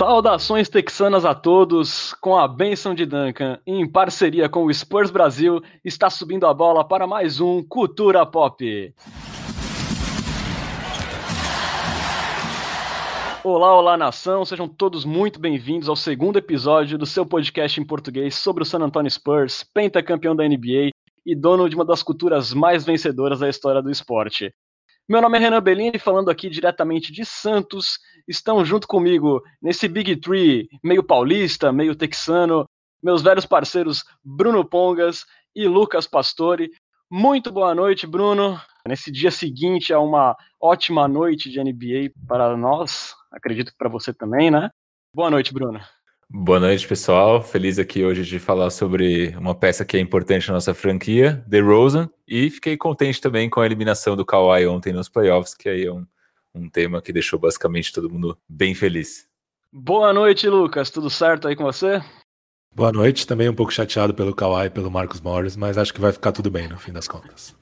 Saudações texanas a todos, com a benção de Duncan, em parceria com o Spurs Brasil, está subindo a bola para mais um Cultura Pop. Olá, olá nação, sejam todos muito bem-vindos ao segundo episódio do seu podcast em português sobre o San Antonio Spurs, pentacampeão da NBA e dono de uma das culturas mais vencedoras da história do esporte. Meu nome é Renan Bellini, falando aqui diretamente de Santos. Estão junto comigo nesse Big Tree, meio paulista, meio texano, meus velhos parceiros Bruno Pongas e Lucas Pastore. Muito boa noite, Bruno. Nesse dia seguinte a uma ótima noite de NBA para nós, acredito que para você também, né? Boa noite, Bruno. Boa noite, pessoal. Feliz aqui hoje de falar sobre uma peça que é importante na nossa franquia, The Rosen, e fiquei contente também com a eliminação do Kawhi ontem nos playoffs, que aí é um, um tema que deixou basicamente todo mundo bem feliz. Boa noite, Lucas. Tudo certo aí com você? Boa noite. Também um pouco chateado pelo Kawhi e pelo Marcos Morris, mas acho que vai ficar tudo bem no fim das contas.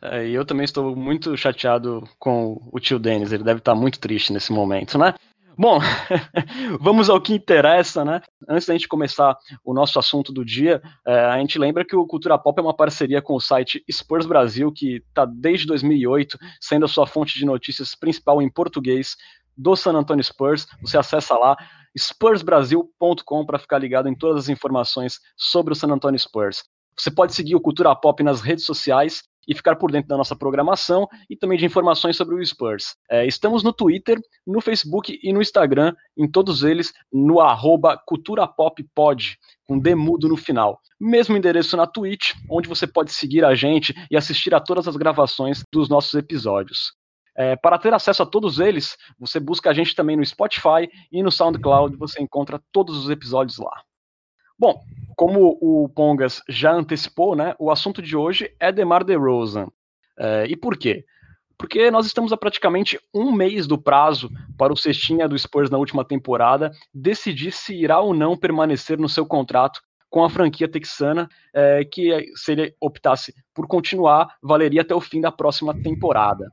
É, e eu também estou muito chateado com o tio Denis. Ele deve estar muito triste nesse momento, né? Bom, vamos ao que interessa, né? Antes da gente começar o nosso assunto do dia, é, a gente lembra que o Cultura Pop é uma parceria com o site Spurs Brasil, que está desde 2008 sendo a sua fonte de notícias principal em português do San Antonio Spurs. Você acessa lá spursbrasil.com para ficar ligado em todas as informações sobre o San Antonio Spurs. Você pode seguir o Cultura Pop nas redes sociais e ficar por dentro da nossa programação e também de informações sobre o Spurs. É, estamos no Twitter, no Facebook e no Instagram, em todos eles, no arroba culturapoppod, com demudo no final. Mesmo endereço na Twitch, onde você pode seguir a gente e assistir a todas as gravações dos nossos episódios. É, para ter acesso a todos eles, você busca a gente também no Spotify e no SoundCloud, você encontra todos os episódios lá. Bom, como o Pongas já antecipou, né, o assunto de hoje é DeMar DeRozan. É, e por quê? Porque nós estamos a praticamente um mês do prazo para o cestinha do Spurs na última temporada decidir se irá ou não permanecer no seu contrato com a franquia texana, é, que se ele optasse por continuar, valeria até o fim da próxima temporada.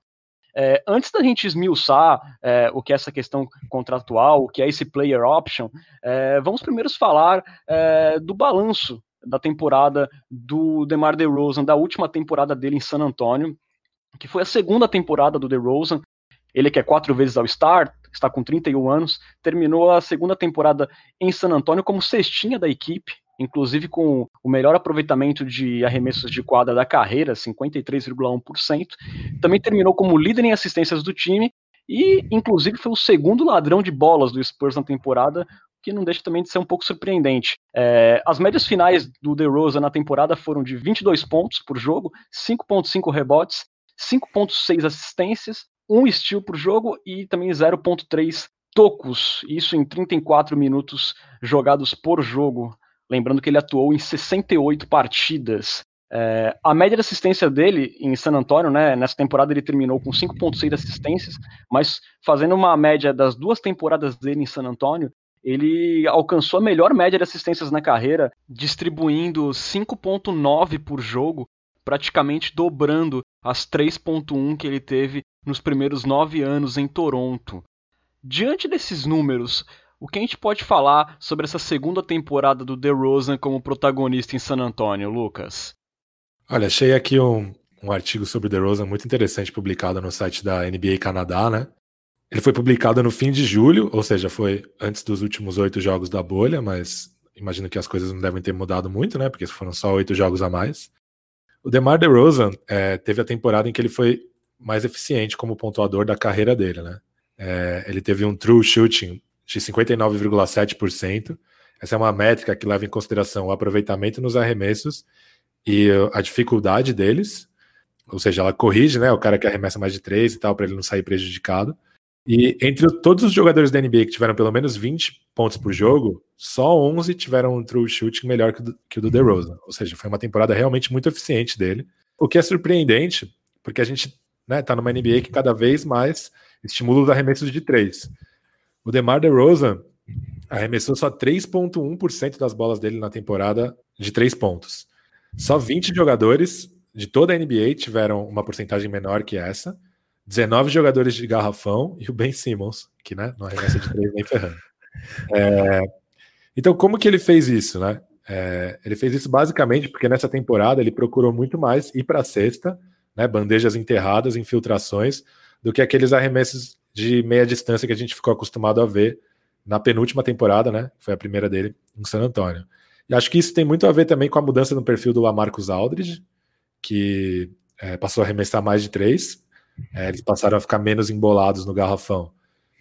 É, antes da gente esmiuçar é, o que é essa questão contratual, o que é esse player option, é, vamos primeiro falar é, do balanço da temporada do DeMar DeRozan, da última temporada dele em San Antonio, que foi a segunda temporada do DeRozan. Ele que é quatro vezes ao start, está com 31 anos, terminou a segunda temporada em San Antonio como cestinha da equipe, inclusive com o melhor aproveitamento de arremessos de quadra da carreira, 53,1%. Também terminou como líder em assistências do time e, inclusive, foi o segundo ladrão de bolas do Spurs na temporada, que não deixa também de ser um pouco surpreendente. É, as médias finais do DeRozan na temporada foram de 22 pontos por jogo, 5,5 rebotes, 5,6 assistências, 1 steal por jogo e também 0,3 tocos, isso em 34 minutos jogados por jogo. Lembrando que ele atuou em 68 partidas. É, a média de assistência dele em San Antonio, né, nessa temporada ele terminou com 5.6 assistências, mas fazendo uma média das duas temporadas dele em San Antonio, ele alcançou a melhor média de assistências na carreira, distribuindo 5.9 por jogo, praticamente dobrando as 3.1 que ele teve nos primeiros nove anos em Toronto. Diante desses números, o que a gente pode falar sobre essa segunda temporada do DeRozan como protagonista em San Antonio, Lucas? Olha, achei aqui um, um artigo sobre DeRozan muito interessante publicado no site da NBA Canadá, né? Ele foi publicado no fim de julho, ou seja, foi antes dos últimos oito jogos da bolha, mas imagino que as coisas não devem ter mudado muito, né? Porque foram só oito jogos a mais. O DeMar DeRozan é, teve a temporada em que ele foi mais eficiente como pontuador da carreira dele, né? É, ele teve um true shooting de 59,7%. Essa é uma métrica que leva em consideração o aproveitamento nos arremessos e a dificuldade deles, ou seja, ela corrige, né, o cara que arremessa mais de três e tal, para ele não sair prejudicado. E entre todos os jogadores da NBA que tiveram pelo menos 20 pontos por jogo, só 11 tiveram um true shooting melhor que o do, que DeRozan. Ou seja, foi uma temporada realmente muito eficiente dele. O que é surpreendente, porque a gente né, tá numa NBA que cada vez mais estimula os arremessos de três. O DeMar DeRozan arremessou só 3,1% das bolas dele na temporada de três pontos. Só 20 jogadores de toda a NBA tiveram uma porcentagem menor que essa. 19 jogadores de garrafão e o Ben Simmons, que né, não arremessa de três nem ferrando. É, então, como que ele fez isso, né? É, ele fez isso basicamente porque nessa temporada ele procurou muito mais ir para a cesta, né, bandejas enterradas, infiltrações, do que aqueles arremessos de meia distância que a gente ficou acostumado a ver na penúltima temporada, né? Foi a primeira dele em San Antonio. E acho que isso tem muito a ver também com a mudança no perfil do Lamarcus Aldridge, que é, passou a arremessar mais de três. É, eles passaram a ficar menos embolados no garrafão.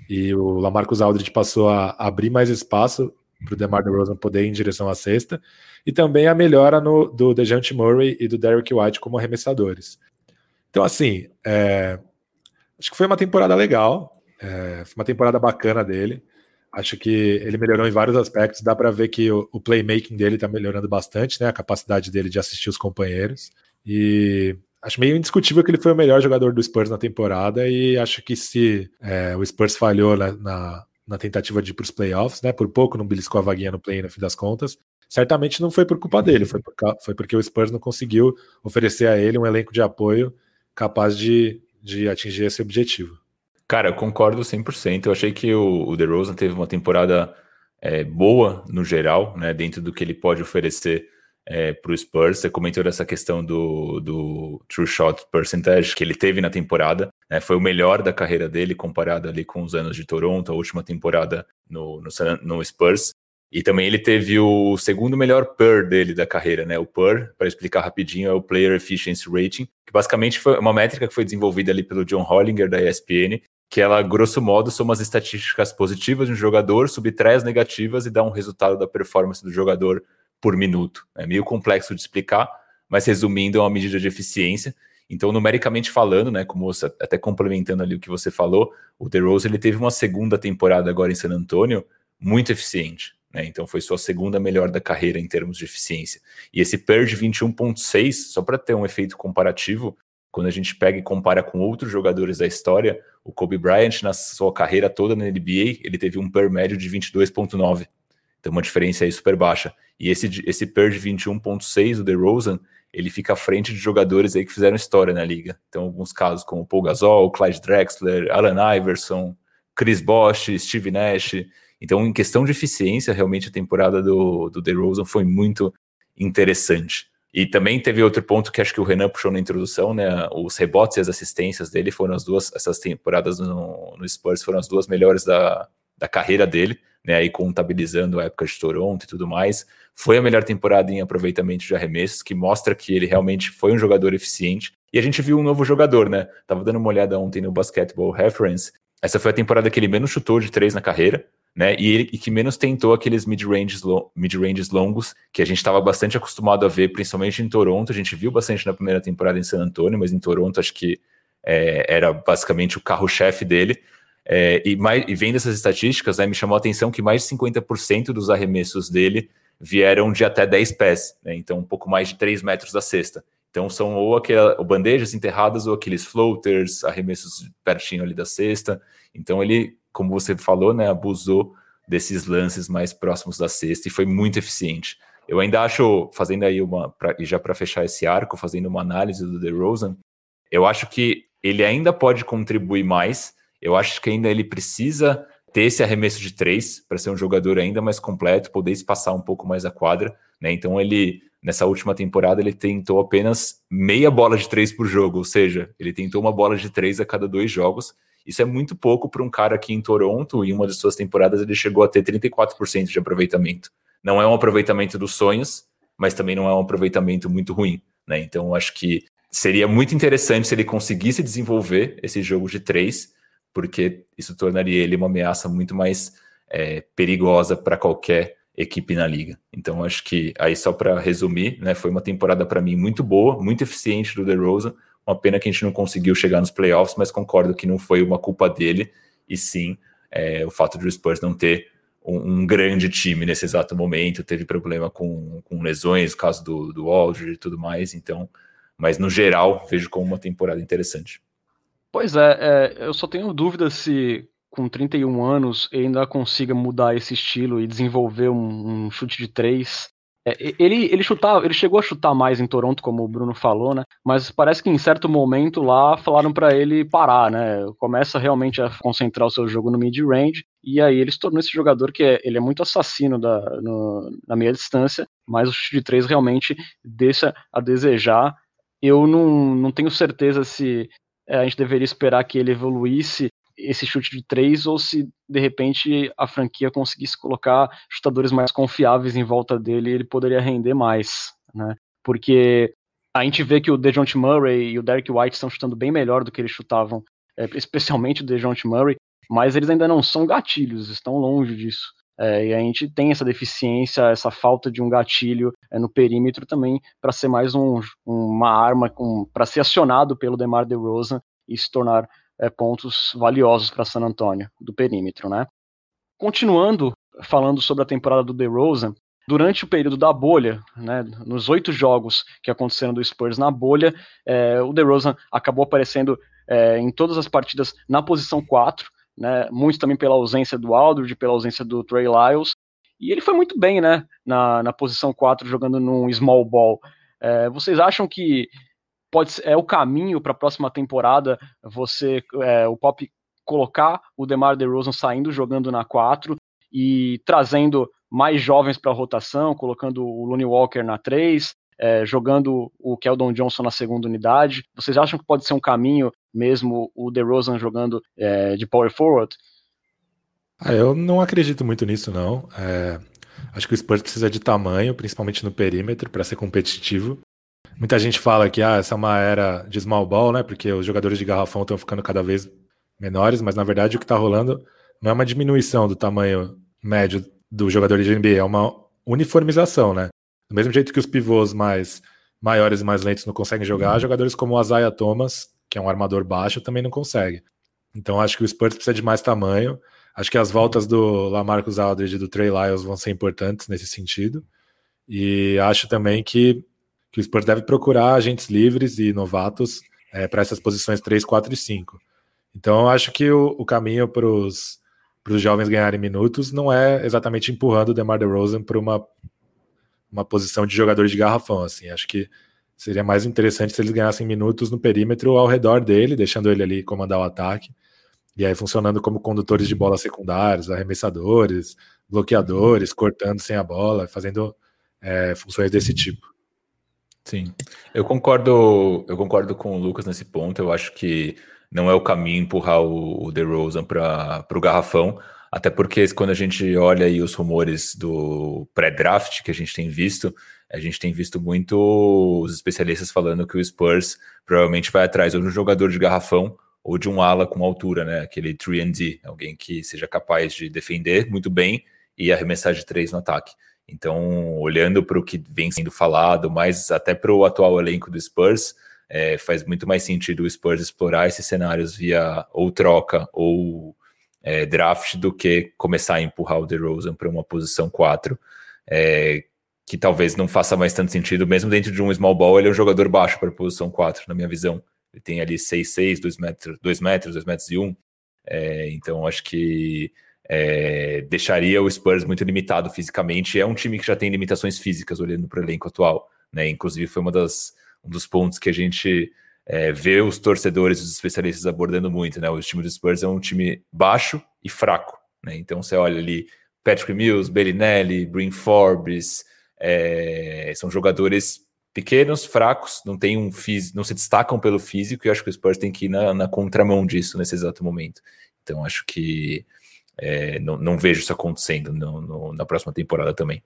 E o Lamarcus Aldridge passou a abrir mais espaço para o DeMar DeRozan poder ir em direção à cesta. E também a melhora no, do DeJounte Murray e do Derrick White como arremessadores. Então, assim, é, acho que foi uma temporada legal. É, foi uma temporada bacana dele. Acho que ele melhorou em vários aspectos. Dá para ver que o, o playmaking dele está melhorando bastante, né? A capacidade dele de assistir os companheiros. E acho meio indiscutível que ele foi o melhor jogador do Spurs na temporada. E acho que se é, o Spurs falhou na, na, na, tentativa de ir para os playoffs, né? Por pouco não beliscou a vaguinha no play no fim das contas. Certamente não foi por culpa dele, foi, por, foi porque o Spurs não conseguiu oferecer a ele um elenco de apoio capaz de, de atingir esse objetivo. Cara, eu concordo 100%. Eu achei que o, o DeRozan teve uma temporada é, boa no geral, né, dentro do que ele pode oferecer é, para o Spurs. Você comentou dessa questão do, do true shot percentage que ele teve na temporada. Né, foi o melhor da carreira dele comparado ali com os anos de Toronto, a última temporada no, no, no Spurs. E também ele teve o segundo melhor PER dele da carreira, né? O PER, para explicar rapidinho, é o Player Efficiency Rating, que basicamente foi uma métrica que foi desenvolvida ali pelo John Hollinger da ESPN que ela, grosso modo, soma as estatísticas positivas de um jogador, subtrai as negativas e dá um resultado da performance do jogador por minuto. É meio complexo de explicar, mas resumindo, é uma medida de eficiência. Então, numericamente falando, né, como você, até complementando ali o que você falou, o DeRozan ele teve uma segunda temporada agora em San Antonio muito eficiente. Né? Então, foi sua segunda melhor da carreira em termos de eficiência. E esse PER de 21.6, só para ter um efeito comparativo, quando a gente pega e compara com outros jogadores da história, o Kobe Bryant, na sua carreira toda na NBA, ele teve um PER médio de 22,9. Então, uma diferença aí super baixa. E esse, esse PER de 21,6 do DeRozan, ele fica à frente de jogadores aí que fizeram história na liga. Então, alguns casos como Paul Gasol, Clyde Drexler, Allen Iverson, Chris Bosh, Steve Nash. Então, em questão de eficiência, realmente a temporada do, do DeRozan foi muito interessante. E também teve outro ponto que acho que o Renan puxou na introdução, né? Os rebotes e as assistências dele foram as duas, essas temporadas no, no Spurs foram as duas melhores da, da carreira dele, né? Aí contabilizando a época de Toronto e tudo mais. Foi a melhor temporada em aproveitamento de arremessos, que mostra que ele realmente foi um jogador eficiente. E a gente viu um novo jogador, né? Tava dando uma olhada ontem no Basketball Reference. Essa foi a temporada que ele menos chutou de três na carreira né? E, ele, e que menos tentou aqueles mid-ranges mid -ranges longos que a gente estava bastante acostumado a ver, principalmente em Toronto. A gente viu bastante na primeira temporada em San Antonio, mas em Toronto acho que é, era basicamente o carro-chefe dele. É, e, mais, e vendo essas estatísticas, né, me chamou a atenção que mais de 50% dos arremessos dele vieram de até 10 pés, né, então um pouco mais de 3 metros da cesta. Então são ou, aquelas ou bandejas enterradas ou aqueles floaters, arremessos pertinho ali da cesta. Então ele como você falou, né, abusou desses lances mais próximos da cesta e foi muito eficiente. Eu ainda acho, fazendo aí uma, pra, e já para fechar esse arco, fazendo uma análise do DeRozan, eu acho que ele ainda pode contribuir mais. Eu acho que ainda ele precisa ter esse arremesso de três para ser um jogador ainda mais completo, poder espaçar um pouco mais a quadra. Né? Então ele nessa última temporada ele tentou apenas meia bola de três por jogo, ou seja, ele tentou uma bola de três a cada dois jogos isso é muito pouco para um cara aqui em Toronto, em uma de suas temporadas ele chegou a ter 34% de aproveitamento. Não é um aproveitamento dos sonhos, mas também não é um aproveitamento muito ruim, né? Então acho que seria muito interessante se ele conseguisse desenvolver esse jogo de três, porque isso tornaria ele uma ameaça muito mais é, perigosa para qualquer equipe na liga. Então acho que aí só para resumir, né, foi uma temporada para mim muito boa, muito eficiente do DeRozan, uma pena que a gente não conseguiu chegar nos playoffs, mas concordo que não foi uma culpa dele, e sim é, o fato de o Spurs não ter um, um, grande time nesse exato momento, teve problema com, com lesões, caso do, do Aldridge e tudo mais, então, mas no geral, vejo como uma temporada interessante. Pois é, é eu só tenho dúvida se com 31 anos ainda consiga mudar esse estilo e desenvolver um, um chute de três É, ele, ele chutava, ele chegou a chutar mais em Toronto, como o Bruno falou, né? Mas parece que em certo momento lá falaram para ele parar, né? Começa realmente a concentrar o seu jogo no mid-range e aí ele se tornou esse jogador que é, ele é muito assassino da, no, na meia distância, mas o chute de três realmente deixa a desejar. Eu não, não tenho certeza se é, a gente deveria esperar que ele evoluísse esse chute de três ou se de repente a franquia conseguisse colocar chutadores mais confiáveis em volta dele, ele poderia render mais, né? Porque a gente vê que o DeJounte Murray e o Derek White estão chutando bem melhor do que eles chutavam, é, especialmente o DeJounte Murray, mas eles ainda não são gatilhos, estão longe disso. É, e a gente tem essa deficiência, essa falta de um gatilho é, no perímetro também para ser mais um, uma arma para ser acionado pelo DeMar DeRozan e se tornar é, pontos valiosos para San Antonio do perímetro, né? Continuando falando sobre a temporada do DeRozan, durante o período da bolha, né, nos oito jogos que aconteceram do Spurs na bolha, é, o DeRozan acabou aparecendo é, em todas as partidas na posição 4, né, muito também pela ausência do Aldridge, pela ausência do Trey Lyles, e ele foi muito bem né, na, na posição 4, jogando num small ball. É, vocês acham que pode é o caminho para a próxima temporada você é, o Pop colocar o DeMar DeRozan saindo jogando na 4 e trazendo mais jovens para a rotação, colocando o Looney Walker na 3, é, jogando o Keldon Johnson na segunda unidade. Vocês acham que pode ser um caminho mesmo o DeRozan jogando é, de power forward? Ah, eu não acredito muito nisso, não. É, acho que o Spurs precisa de tamanho, principalmente no perímetro, para ser competitivo. Muita gente fala que ah, essa é uma era de small ball, né? Porque os jogadores de garrafão estão ficando cada vez menores, mas na verdade o que está rolando não é uma diminuição do tamanho médio do jogador de NBA, é uma uniformização, né? Do mesmo jeito que os pivôs mais maiores e mais lentos não conseguem jogar, uhum. jogadores como o Isaiah Thomas, que é um armador baixo, também não consegue. Então acho que o Spurs precisa de mais tamanho. Acho que as voltas do Lamarcus Aldridge e do Trey Lyles vão ser importantes nesse sentido. E acho também que que o Spurs deve procurar agentes livres e novatos é, para essas posições 3, 4 e 5. Então, eu acho que o, o caminho para os jovens ganharem minutos não é exatamente empurrando o DeMar DeRozan para uma, uma posição de jogador de garrafão. Assim. Acho que seria mais interessante se eles ganhassem minutos no perímetro ao redor dele, deixando ele ali comandar o ataque. E aí funcionando como condutores de bola secundários, arremessadores, bloqueadores, cortando sem a bola, fazendo é, funções desse tipo. Sim, eu concordo, eu concordo com o Lucas nesse ponto. Eu acho que não é o caminho empurrar o, o DeRozan para o garrafão, até porque quando a gente olha aí os rumores do pré-draft que a gente tem visto, a gente tem visto muito os especialistas falando que o Spurs provavelmente vai atrás ou de um jogador de garrafão ou de um ala com altura, né? Aquele 3D, alguém que seja capaz de defender muito bem e arremessar de três no ataque. Então, olhando para o que vem sendo falado, mas até para o atual elenco do Spurs, é, faz muito mais sentido o Spurs explorar esses cenários via ou troca ou é, draft do que começar a empurrar o DeRozan para uma posição 4, é, que talvez não faça mais tanto sentido, mesmo dentro de um small ball, ele é um jogador baixo para a posição 4, na minha visão. Ele tem ali 6'6", 2 metros, 2 metros, 2 metros e 1. É, então, acho que é, deixaria o Spurs muito limitado fisicamente. É um time que já tem limitações físicas olhando para o elenco atual, né? Inclusive foi uma das, um dos pontos que a gente é, vê os torcedores, os especialistas abordando muito, né? O time do Spurs é um time baixo e fraco, né? Então você olha ali Patrick Mills, Bellinelli, Bryn Forbes, é, são jogadores pequenos, fracos, não tem um físico, não se destacam pelo físico, e acho que o Spurs tem que ir na, na contramão disso nesse exato momento. Então acho que é, não, não, vejo isso acontecendo no, no, na próxima temporada também.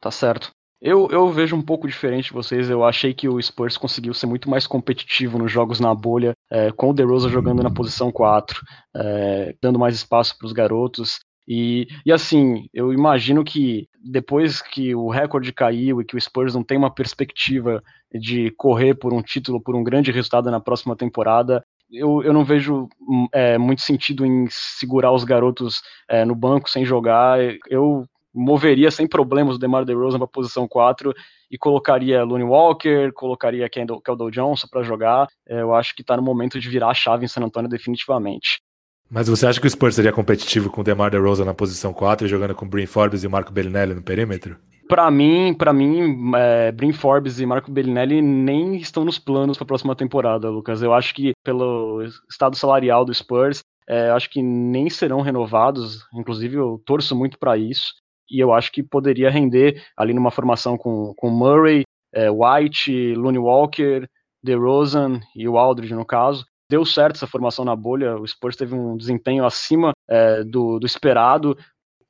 Tá certo. Eu, eu vejo um pouco diferente de vocês. Eu achei que o Spurs conseguiu ser muito mais competitivo nos jogos na bolha, é, com o DeRozan jogando na posição 4, é, dando mais espaço para os garotos. E, e assim, eu imagino que depois que o recorde caiu e que o Spurs não tem uma perspectiva de correr por um título, por um grande resultado na próxima temporada, eu, eu não vejo hum, é, muito sentido em segurar os garotos é, no banco sem jogar. Eu moveria sem problemas o DeMar DeRozan para a posição 4 e colocaria Looney Walker, colocaria Kendall, Kendall Johnson para jogar. É, eu acho que está no momento de virar a chave em San Antonio definitivamente. Mas você acha que o Spurs seria competitivo com o DeMar DeRozan na posição 4 jogando com o Bryn Forbes e o Marco Bellinelli no perímetro? Para mim, para mim, é, Brin Forbes e Marco Bellinelli nem estão nos planos para a próxima temporada, Lucas. Eu acho que pelo estado salarial do Spurs, é, acho que nem serão renovados. Inclusive, eu torço muito para isso. E eu acho que poderia render ali numa formação com, com Murray, é, White, Looney Walker, DeRozan e o Aldridge, no caso. Deu certo essa formação na bolha, o Spurs teve um desempenho acima é, do, do esperado.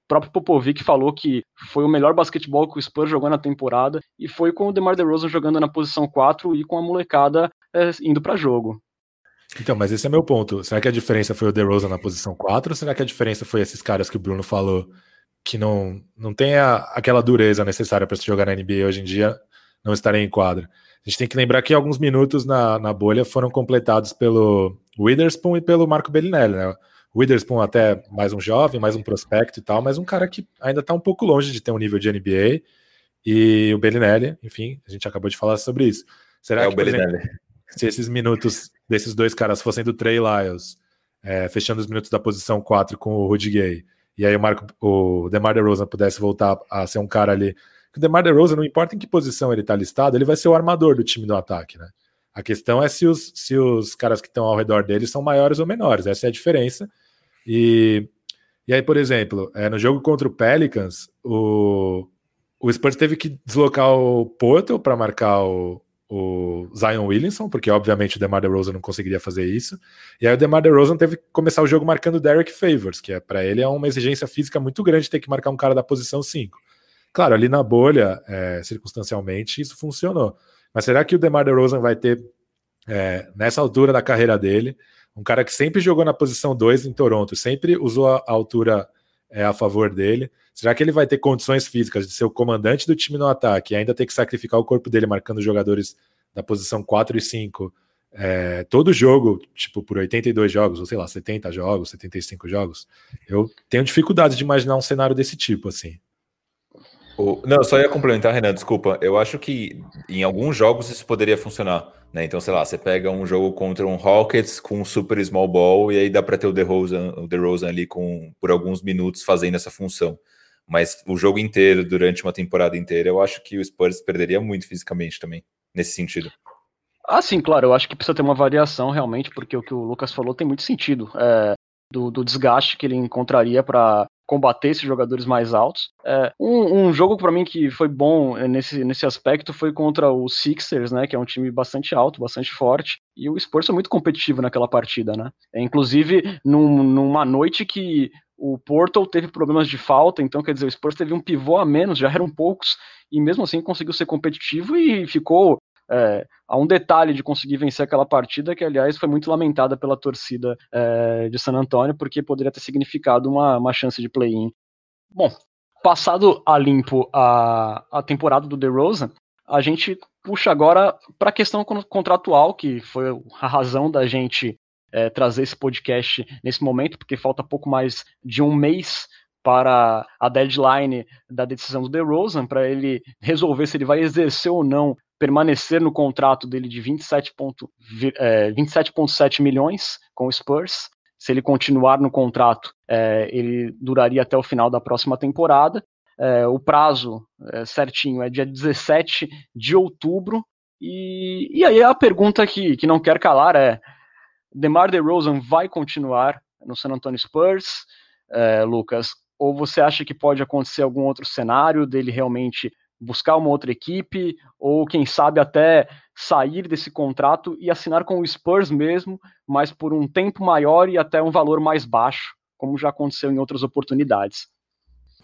Próprio Popovic falou que foi o melhor basquetebol que o Spurs jogou na temporada e foi com o DeMar DeRozan jogando na posição 4 e com a molecada é, indo para jogo. Então, mas esse é meu ponto. Será que a diferença foi o DeRozan na posição 4 ou será que a diferença foi esses caras que o Bruno falou que não, não tem a, aquela dureza necessária para se jogar na NBA hoje em dia não estarem em quadra? A gente tem que lembrar que alguns minutos na, na bolha foram completados pelo Witherspoon e pelo Marco Bellinelli, né? O Witherspoon até mais um jovem, mais um prospecto e tal, mas um cara que ainda está um pouco longe de ter um nível de NBA. E o Bellinelli, enfim, a gente acabou de falar sobre isso. Será é que, o Bellinelli. Exemplo, se esses minutos desses dois caras fossem do Trey Lyles, é, fechando os minutos da posição 4 com o Rudy Gay, e aí o, Marco, o DeMar DeRozan pudesse voltar a ser um cara ali o DeMar DeRozan, não importa em que posição ele está listado, ele vai ser o armador do time do ataque, né? A questão é se os, se os caras que estão ao redor dele são maiores ou menores, essa é a diferença. E, e aí, por exemplo, é, no jogo contra o Pelicans, o, o Spurs teve que deslocar o Porto para marcar o, o Zion Williamson, porque obviamente o DeMar DeRozan não conseguiria fazer isso. E aí o DeMar DeRozan teve que começar o jogo marcando o Derek Favors, que é para ele é uma exigência física muito grande ter que marcar um cara da posição 5. Claro, ali na bolha, é, circunstancialmente, isso funcionou. Mas será que o DeMar DeRozan vai ter, é, nessa altura da carreira dele, um cara que sempre jogou na posição 2 em Toronto, sempre usou a altura é, a favor dele. Será que ele vai ter condições físicas de ser o comandante do time no ataque e ainda ter que sacrificar o corpo dele marcando jogadores da posição 4 e 5 é, todo jogo, tipo, por 82 jogos, ou sei lá, 70 jogos, 75 jogos? Eu tenho dificuldade de imaginar um cenário desse tipo, assim. O, não, só ia complementar, Renan, desculpa. Eu acho que em alguns jogos isso poderia funcionar. Né? Então, sei lá, você pega um jogo contra um Rockets com um super small ball e aí dá para ter o DeRozan, o DeRozan ali com, por alguns minutos fazendo essa função. Mas o jogo inteiro, durante uma temporada inteira, eu acho que o Spurs perderia muito fisicamente também, nesse sentido. Ah, sim, claro. Eu acho que precisa ter uma variação realmente, porque o que o Lucas falou tem muito sentido. É, do, do desgaste que ele encontraria para combater esses jogadores mais altos. É, um, um, jogo para mim que foi bom é, nesse, nesse aspecto foi contra o Sixers, né, que é um time bastante alto, bastante forte, e o Spurs foi muito competitivo naquela partida, né. É, inclusive num, numa noite que o Portal teve problemas de falta, então quer dizer, o Spurs teve um pivô a menos, já eram poucos, e mesmo assim conseguiu ser competitivo e ficou é, há um detalhe de conseguir vencer aquela partida, que aliás foi muito lamentada pela torcida é, de San Antonio, porque poderia ter significado uma, uma chance de play-in. Bom, passado a limpo a, a temporada do DeRozan, a gente puxa agora para a questão contratual, que foi a razão da gente é, trazer esse podcast nesse momento, porque falta pouco mais de um mês para a deadline da decisão do DeRozan, para ele resolver se ele vai exercer ou não permanecer no contrato dele de 27,7 é, 27 milhões com o Spurs. Se ele continuar no contrato, é, ele duraria até o final da próxima temporada. É, o prazo é, certinho é dia 17 de outubro. E, e aí a pergunta que, que não quer calar é: DeMar DeRozan vai continuar no San Antonio Spurs, é, Lucas? Ou você acha que pode acontecer algum outro cenário dele realmente buscar uma outra equipe, ou quem sabe até sair desse contrato e assinar com o Spurs mesmo, mas por um tempo maior e até um valor mais baixo, como já aconteceu em outras oportunidades.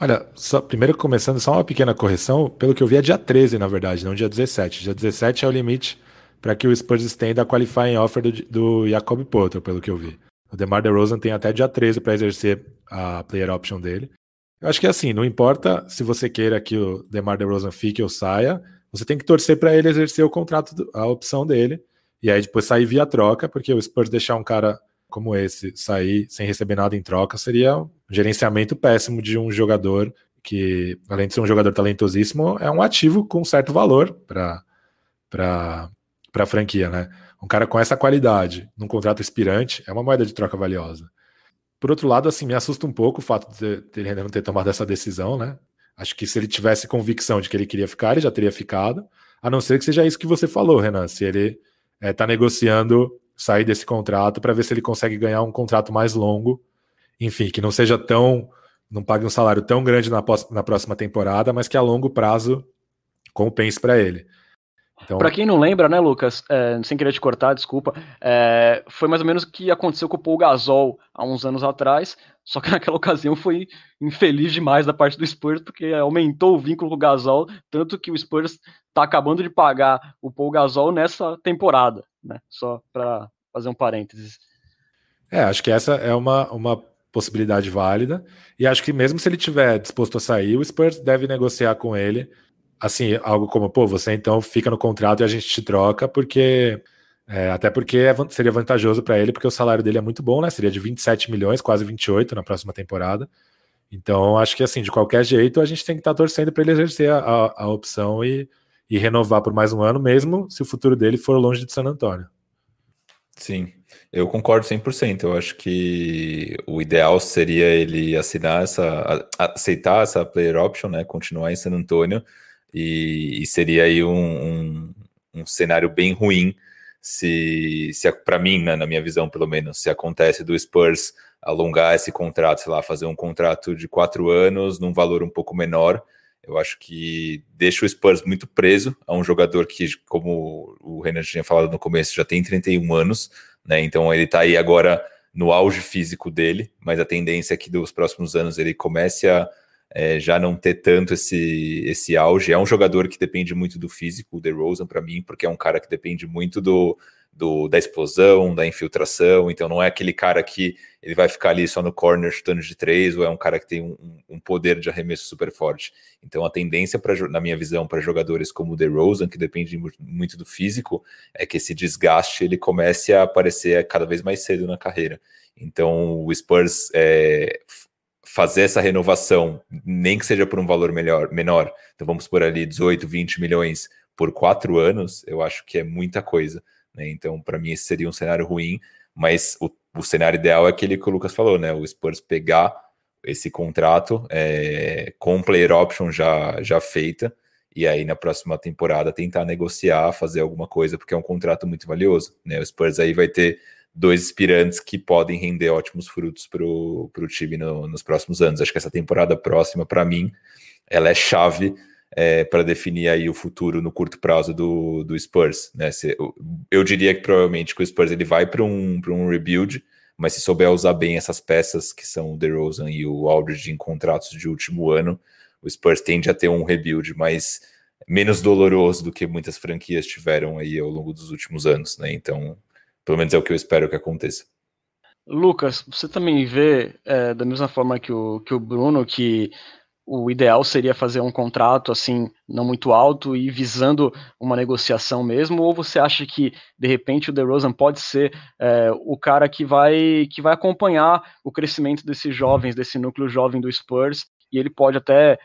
Olha, só, primeiro começando, só uma pequena correção, pelo que eu vi é dia 13, na verdade, não dia 17. Dia 17 é o limite para que o Spurs estenda a qualifying offer do, do Jacob Potter, pelo que eu vi. O DeMar DeRozan tem até dia 13 para exercer a player option dele. Eu acho que é assim, não importa se você queira que o DeMar DeRozan fique ou saia, você tem que torcer para ele exercer o contrato, a opção dele, e aí depois sair via troca, porque o Spurs deixar um cara como esse sair sem receber nada em troca seria um gerenciamento péssimo de um jogador que, além de ser um jogador talentosíssimo, é um ativo com certo valor para a franquia, né? Um cara com essa qualidade, num contrato expirante, é uma moeda de troca valiosa. Por outro lado, assim, me assusta um pouco o fato de, ele ainda não ter tomado essa decisão, né? Acho que se ele tivesse convicção de que ele queria ficar, ele já teria ficado. A não ser que seja isso que você falou, Renan. Se ele está é, negociando sair desse contrato para ver se ele consegue ganhar um contrato mais longo. Enfim, que não seja tão. não pague um salário tão grande na, na próxima temporada, mas que a longo prazo compense para ele. Então... Para quem não lembra, né, Lucas, é, sem querer te cortar, desculpa, é, foi mais ou menos o que aconteceu com o Paul Gasol há uns anos atrás, só que naquela ocasião foi infeliz demais da parte do Spurs, porque aumentou o vínculo com o Gasol, tanto que o Spurs está acabando de pagar o Paul Gasol nessa temporada, né, só para fazer um parênteses. É, acho que essa é uma, uma possibilidade válida, e acho que mesmo se ele tiver disposto a sair, o Spurs deve negociar com ele assim, algo como, pô, você então fica no contrato e a gente te troca, porque. É, até porque é, seria vantajoso para ele, porque o salário dele é muito bom, né? Seria de 27 milhões, quase 28 na próxima temporada. Então, acho que assim, de qualquer jeito, a gente tem que estar tá torcendo para ele exercer a, a, a opção e, e renovar por mais um ano, mesmo se o futuro dele for longe de San Antônio. Sim, eu concordo 100%. Eu acho que o ideal seria ele assinar essa, aceitar essa player option, né? Continuar em San Antônio e, e seria aí um, um, um, cenário bem ruim se, se para mim, né, na minha visão pelo menos, se acontece do Spurs alongar esse contrato, sei lá, fazer um contrato de quatro anos num valor um pouco menor, eu acho que deixa o Spurs muito preso a um jogador que, como o Renan tinha falado no começo, já tem 31 anos, né? Então ele está aí agora no auge físico dele, mas a tendência é que dos próximos anos ele comece a, é, já não ter tanto esse, esse auge. É um jogador que depende muito do físico, o DeRozan, para mim, porque é um cara que depende muito do, do, da explosão, da infiltração. Então, não é aquele cara que ele vai ficar ali só no corner chutando de três, ou é um cara que tem um, um poder de arremesso super forte. Então, a tendência, pra, na minha visão, para jogadores como o DeRozan, que depende muito do físico, é que esse desgaste ele comece a aparecer cada vez mais cedo na carreira. Então, o Spurs é, fazer essa renovação, nem que seja por um valor melhor, menor, então vamos por ali 18, 20 milhões por quatro anos, eu acho que é muita coisa. Né? Então, para mim, esse seria um cenário ruim, mas o, o, cenário ideal é aquele que o Lucas falou, né? O Spurs pegar esse contrato é, com player option já, já feita, e aí na próxima temporada tentar negociar, fazer alguma coisa, porque é um contrato muito valioso. Né? O Spurs aí vai ter dois aspirantes que podem render ótimos frutos para o time no, nos próximos anos. Acho que essa temporada próxima, para mim, ela é chave é, para definir aí o futuro no curto prazo do, do Spurs. Né? Se, eu, eu, diria que provavelmente que o Spurs ele vai para um, um rebuild, mas se souber usar bem essas peças que são o DeRozan e o Aldridge em contratos de último ano, o Spurs tende a ter um rebuild mais menos doloroso do que muitas franquias tiveram aí ao longo dos últimos anos, né? Então, pelo menos é o que eu espero que aconteça. Lucas, você também vê é, da mesma forma que o, que o Bruno que o ideal seria fazer um contrato assim não muito alto e visando uma negociação mesmo, ou você acha que de repente o DeRozan pode ser é, o cara que vai que vai acompanhar o crescimento desses jovens, desse núcleo jovem do Spurs e ele pode até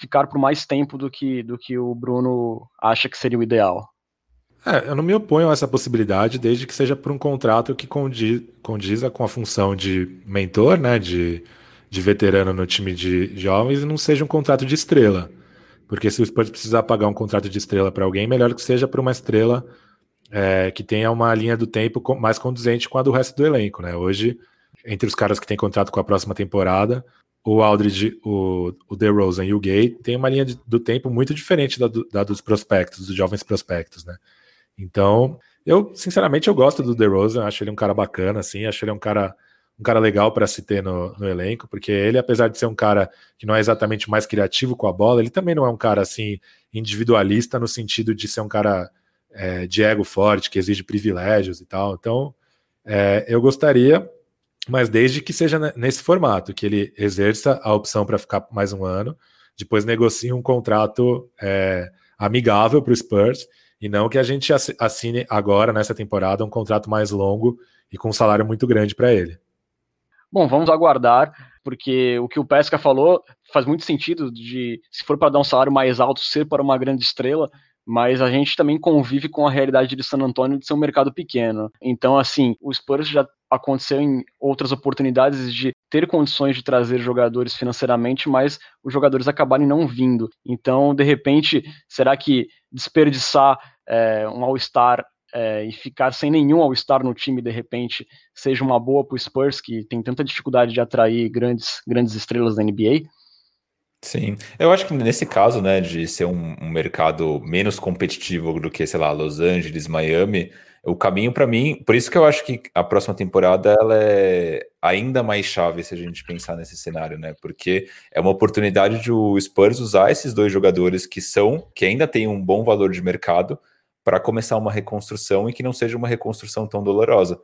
ficar por mais tempo do que do que o Bruno acha que seria o ideal? É, eu não me oponho a essa possibilidade, desde que seja por um contrato que condiz, condiza com a função de mentor, né, de, de veterano no time de jovens, e não seja um contrato de estrela. Porque se o Spurs precisar pagar um contrato de estrela para alguém, melhor que seja para uma estrela é, que tenha uma linha do tempo mais conduzente com a do resto do elenco. Né? Hoje, entre os caras que têm contrato com a próxima temporada, o Aldridge, o, o DeRozan e o Gay têm uma linha de, do tempo muito diferente da, do, da dos prospectos, dos jovens prospectos. Né? Então, eu, sinceramente, eu gosto do DeRozan, acho ele um cara bacana, assim, acho ele um cara, um cara legal para se ter no, no, elenco, porque ele, apesar de ser um cara que não é exatamente mais criativo com a bola, ele também não é um cara, assim, individualista no sentido de ser um cara é, de ego forte, que exige privilégios e tal. Então, é, eu gostaria, mas desde que seja nesse formato, que ele exerça a opção para ficar mais um ano, depois negocie um contrato é, amigável para o Spurs e não que a gente assine agora, nessa temporada, um contrato mais longo e com um salário muito grande para ele. Bom, vamos aguardar, porque o que o Pesca falou faz muito sentido de, se for para dar um salário mais alto, ser para uma grande estrela, mas a gente também convive com a realidade de San Antonio de ser um mercado pequeno. Então, assim, o Spurs já aconteceu em outras oportunidades de ter condições de trazer jogadores financeiramente, mas os jogadores acabarem não vindo. Então, de repente, será que desperdiçar é, um All-Star é, e ficar sem nenhum All-Star no time, de repente, seja uma boa para o Spurs, que tem tanta dificuldade de atrair grandes, grandes estrelas da NBA? Sim, eu acho que nesse caso, né, de ser um, um mercado menos competitivo do que, sei lá, Los Angeles, Miami, o caminho para mim, por isso que eu acho que a próxima temporada ela é ainda mais chave se a gente pensar nesse cenário, né? Porque é uma oportunidade de o Spurs usar esses dois jogadores que são, que ainda têm um bom valor de mercado, para começar uma reconstrução e que não seja uma reconstrução tão dolorosa.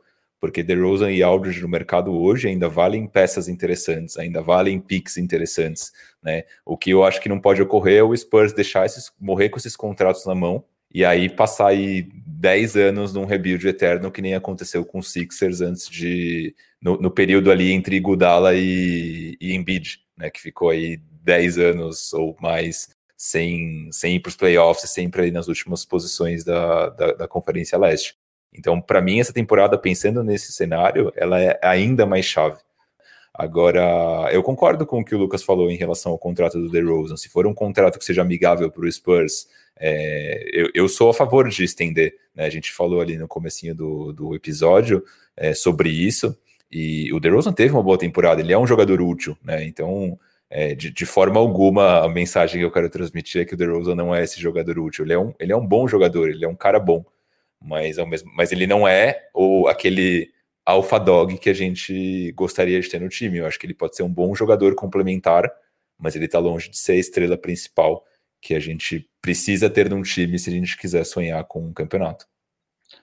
Porque DeRozan e Aldridge no mercado hoje ainda valem peças interessantes, ainda valem picks interessantes, né? O que eu acho que não pode ocorrer é o Spurs deixar esses morrer com esses contratos na mão e aí passar aí 10 anos num rebuild eterno que nem aconteceu com o Sixers antes de no, no período ali entre Gudala e, e Embiid, né? Que ficou aí 10 anos ou mais sem, sem ir para os playoffs, sempre aí nas últimas posições da, da, da Conferência Leste. Então, para mim, essa temporada, pensando nesse cenário, ela é ainda mais chave. Agora, eu concordo com o que o Lucas falou em relação ao contrato do DeRozan. Se for um contrato que seja amigável para o Spurs, é, eu, eu, sou a favor de estender. Né? A gente falou ali no comecinho do, do episódio é, sobre isso. E o DeRozan teve uma boa temporada. Ele é um jogador útil, né? Então, é, de, de, forma alguma, a mensagem que eu quero transmitir é que o DeRozan não é esse jogador útil. Ele é um, ele é um bom jogador, ele é um cara bom mas, ao mesmo, mas ele não é o, aquele alpha dog que a gente gostaria de ter no time. Eu acho que ele pode ser um bom jogador complementar, mas ele está longe de ser a estrela principal que a gente precisa ter num time se a gente quiser sonhar com um campeonato.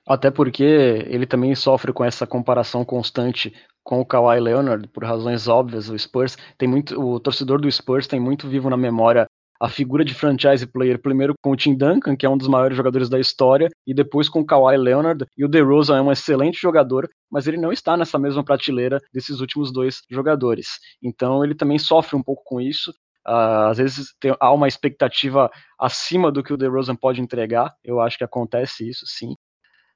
Até porque ele também sofre com essa comparação constante com o Kawhi Leonard, por razões óbvias, o Spurs tem muito, o torcedor do Spurs tem muito vivo na memória a figura de franchise player, primeiro com o Tim Duncan, que é um dos maiores jogadores da história, e depois com o Kawhi Leonard. E o DeRozan é um excelente jogador, mas ele não está nessa mesma prateleira desses últimos dois jogadores. Então ele também sofre um pouco com isso. Uh, às vezes tem, há uma expectativa acima do que o DeRozan pode entregar. Eu acho que acontece isso, sim.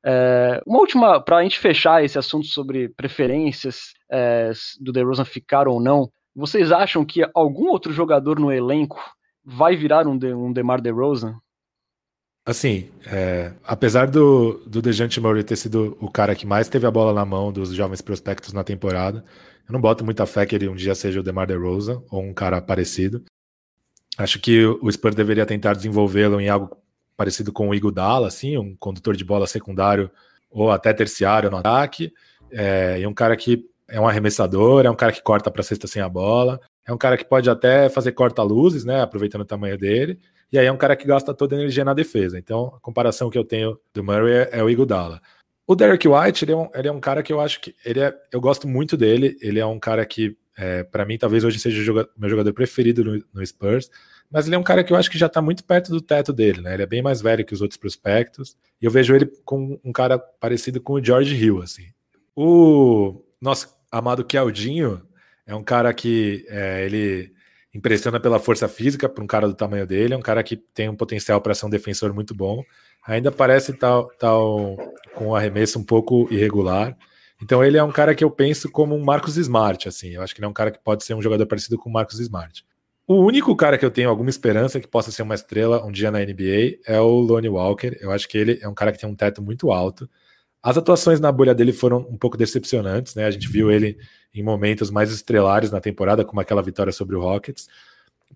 É, uma última, para a gente fechar esse assunto sobre preferências é, do DeRozan ficar ou não, vocês acham que algum outro jogador no elenco vai virar um, de, um DeMar DeRozan? Assim, é, apesar do, do Dejante Murray ter sido o cara que mais teve a bola na mão dos jovens prospectos na temporada, eu não boto muita fé que ele um dia seja o DeMar DeRozan ou um cara parecido. Acho que o Spurs deveria tentar desenvolvê-lo em algo parecido com o Iguodala, assim, um condutor de bola secundário ou até terciário no ataque, é, e um cara que é um arremessador, é um cara que corta para cesta sem a bola, é um cara que pode até fazer corta-luzes, né? Aproveitando o tamanho dele. E aí é um cara que gasta toda a energia na defesa. Então, a comparação que eu tenho do Murray é, é o Iguodala. O Derek White, ele é, um, ele é um cara que eu acho que. Ele é, eu gosto muito dele. Ele é um cara que, é, para mim, talvez hoje seja o jogador, meu jogador preferido no, no, Spurs. Mas ele é um cara que eu acho que já tá muito perto do teto dele, né? Ele é bem mais velho que os outros prospectos. E eu vejo ele com um cara parecido com o George Hill, assim. O nosso amado Keldinho é um cara que é, ele impressiona pela força física para um cara do tamanho dele, é um cara que tem um potencial para ser um defensor muito bom. Ainda parece tal, tal com um arremesso um pouco irregular. Então ele é um cara que eu penso como um Marcos Smart, assim. Eu acho que ele é um cara que pode ser um jogador parecido com o Marcos Smart. O único cara que eu tenho alguma esperança que possa ser uma estrela um dia na NBA é o Lonnie Walker. Eu acho que ele é um cara que tem um teto muito alto. As atuações na bolha dele foram um pouco decepcionantes, né? A gente viu ele em momentos mais estrelares na temporada, como aquela vitória sobre o Rockets.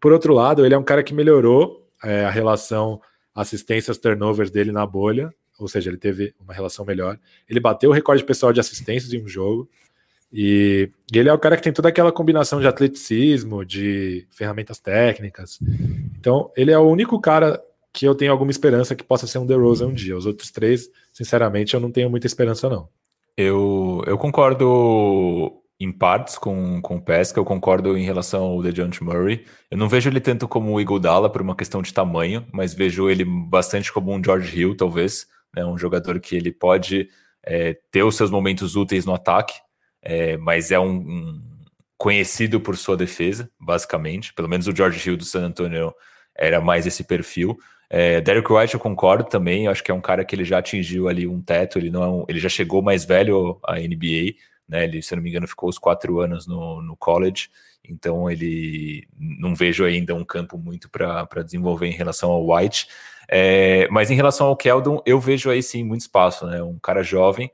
Por outro lado, ele é um cara que melhorou é, a relação assistências turnovers dele na bolha, ou seja, ele teve uma relação melhor. Ele bateu o recorde pessoal de assistências em um jogo. E, e ele é o cara que tem toda aquela combinação de atleticismo, de ferramentas técnicas. Então, ele é o único cara que eu tenho alguma esperança que possa ser um DeRozan um dia. Os outros três, sinceramente, eu não tenho muita esperança, não. Eu, eu concordo em partes com, com o Pesca, eu concordo em relação ao DeJounte Murray. Eu não vejo ele tanto como o Iguodala por uma questão de tamanho, mas vejo ele bastante como um George Hill, talvez. Né? Um jogador que ele pode é, ter os seus momentos úteis no ataque, é, mas é um, um, conhecido por sua defesa, basicamente. Pelo menos o George Hill do San Antonio era mais esse perfil. É, Derek White eu concordo também, eu acho que é um cara que ele já atingiu ali um teto, ele não é ele já chegou mais velho à NBA, né? Ele, se não me engano, ficou os quatro anos no, no college, então ele não vejo ainda um campo muito para desenvolver em relação ao White. É, mas em relação ao Keldon, eu vejo aí sim muito espaço, né? Um cara jovem.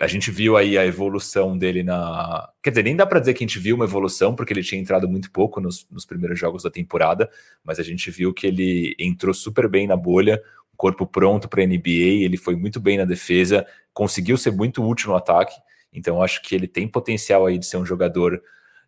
A gente viu aí a evolução dele na. Quer dizer, nem dá para dizer que a gente viu uma evolução, porque ele tinha entrado muito pouco nos, nos primeiros jogos da temporada, mas a gente viu que ele entrou super bem na bolha, corpo pronto para NBA, ele foi muito bem na defesa, conseguiu ser muito útil no ataque. Então, acho que ele tem potencial aí de ser um jogador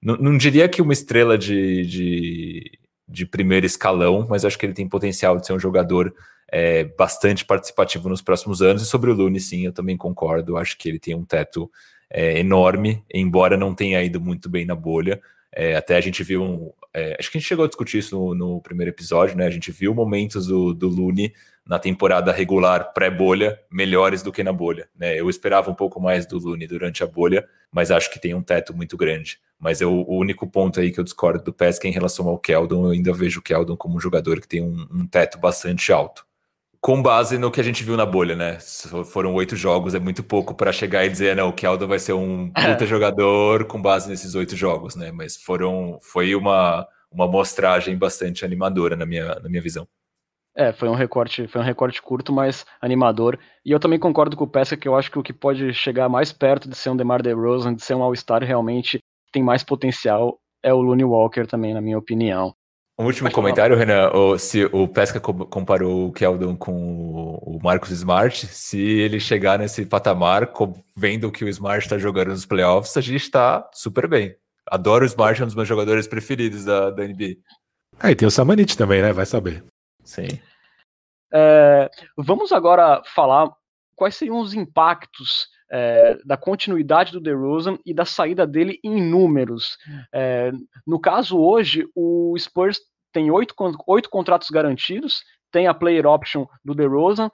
não, não diria que uma estrela de, de, de, primeiro escalão, mas acho que ele tem potencial de ser um jogador é, bastante participativo nos próximos anos. E sobre o Lune, sim, eu também concordo. Acho que ele tem um teto é, enorme, embora não tenha ido muito bem na bolha. É, até a gente viu um, é, acho que a gente chegou a discutir isso no, no, primeiro episódio, né? A gente viu momentos do, do Lune na temporada regular pré-bolha melhores do que na bolha, né? Eu esperava um pouco mais do Lune durante a bolha, mas acho que tem um teto muito grande. Mas eu, o único ponto aí que eu discordo do Pesca é em relação ao Keldon, eu ainda vejo o Keldon como um jogador que tem um, um teto bastante alto com base no que a gente viu na bolha, né? Foram oito jogos, é muito pouco para chegar e dizer, não, o Keldon vai ser um é. puta jogador com base nesses oito jogos, né? Mas foram, foi uma, uma mostragem bastante animadora na minha, na minha visão. É, foi um recorte, foi um recorte curto, mas animador. E eu também concordo com o Pesca que eu acho que o que pode chegar mais perto de ser um DeMar DeRozan, de ser um All-Star realmente tem mais potencial é o Looney Walker também, na minha opinião. Um último comentário, Renan. O, se o Pesca comparou o Keldon com o Marcos Smart, se ele chegar nesse patamar, vendo que o Smart está jogando nos playoffs, a gente está super bem. Adoro o Smart, é um dos meus jogadores preferidos da, da NBA. Ah, e tem o Samanit também, né? Vai saber. Sim. É, vamos agora falar quais seriam os impactos é, da continuidade do DeRozan e da saída dele em números. É, no caso hoje, o Spurs tem oito, oito contratos garantidos, tem a player option do DeRozan,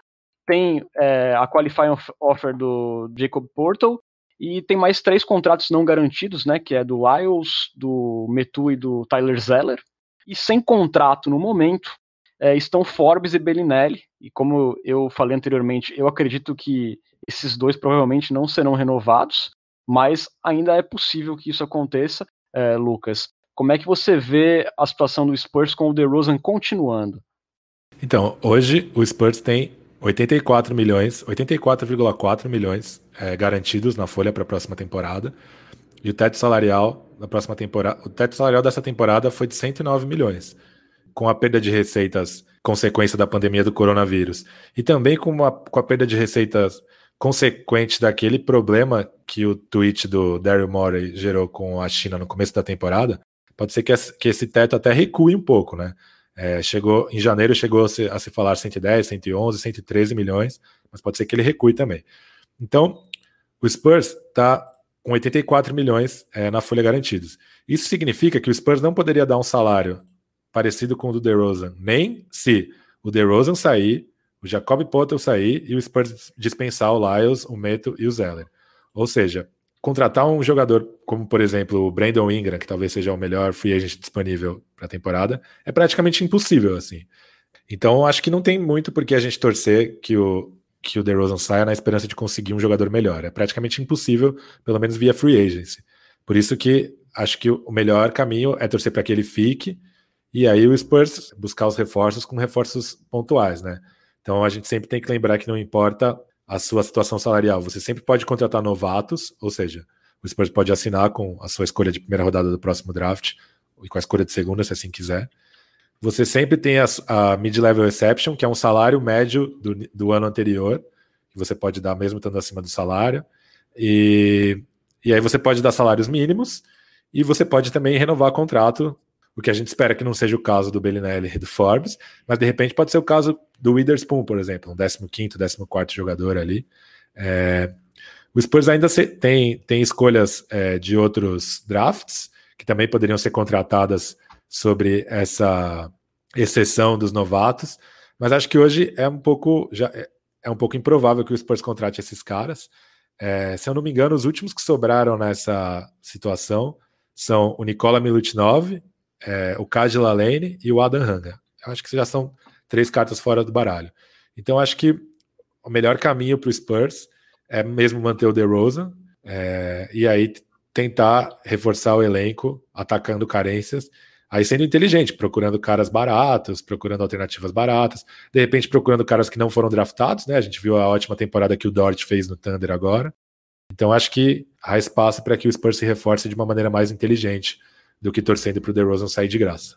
tem é, a qualifying offer do Jacob Portal e tem mais três contratos não garantidos, né, que é do Lyles, do Metu e do Tyler Zeller. E sem contrato no momento é, estão Forbes e Bellinelli. E como eu falei anteriormente, eu acredito que esses dois provavelmente não serão renovados, mas ainda é possível que isso aconteça, é, Lucas. Como é que você vê a situação do Spurs com o DeRozan continuando? Então, hoje o Spurs tem 84 milhões, 84,4 milhões é, garantidos na folha para a próxima temporada. E o teto salarial da próxima temporada, o teto salarial dessa temporada foi de 109 milhões, com a perda de receitas consequência da pandemia do coronavírus e também com, uma, com a perda de receitas consequente daquele problema que o tweet do Daryl Morey gerou com a China no começo da temporada, pode ser que, que esse teto até recue um pouco, né? É, chegou em janeiro chegou a se, a se, falar 110, 111, 113 milhões, mas pode ser que ele recue também. Então, o Spurs está com 84 milhões é, na folha garantidos. Isso significa que o Spurs não poderia dar um salário parecido com o do DeRozan, nem se o DeRozan sair, o Jacob Potter sair e o Spurs dispensar o Lyles, o Meto e o Zeller. Ou seja, contratar um jogador como, por exemplo, o Brandon Ingram, que talvez seja o melhor free agent disponível para a temporada, é praticamente impossível assim. Então, acho que não tem muito por que a gente torcer que o que o DeRozan saia na esperança de conseguir um jogador melhor. É praticamente impossível, pelo menos via free agency. Por isso que acho que o melhor caminho é torcer para que ele fique e aí o Spurs buscar os reforços com reforços pontuais, né? Então a gente sempre tem que lembrar que não importa a sua situação salarial, você sempre pode contratar novatos, ou seja, o Spurs pode assinar com a sua escolha de primeira rodada do próximo draft e com a escolha de segunda, se assim quiser. Você sempre tem a, a mid-level exception, que é um salário médio do, do ano anterior, que você pode dar mesmo estando acima do salário. E, e aí você pode dar salários mínimos e você pode também renovar contrato o que a gente espera que não seja o caso do Bellinelli e do Forbes, mas de repente pode ser o caso do Witherspoon, por exemplo, um 15º, 14º jogador ali. É, o Spurs ainda tem, tem escolhas é, de outros drafts que também poderiam ser contratadas sobre essa exceção dos novatos, mas acho que hoje é um pouco já é, é um pouco improvável que o Spurs contrate esses caras. É, se eu não me engano, os últimos que sobraram nessa situação são o Nikola Milutinov, é, o Kadila Lane e o Adam Hanga. acho que já são três cartas fora do baralho. Então acho que o melhor caminho para o Spurs é mesmo manter o DeRozan é, e aí tentar reforçar o elenco atacando carências, aí sendo inteligente, procurando caras baratos, procurando alternativas baratas, de repente procurando caras que não foram draftados, né? A gente viu a ótima temporada que o Dort fez no Thunder agora. Então acho que há espaço para que o Spurs se reforce de uma maneira mais inteligente do que torcendo para o DeRozan sair de graça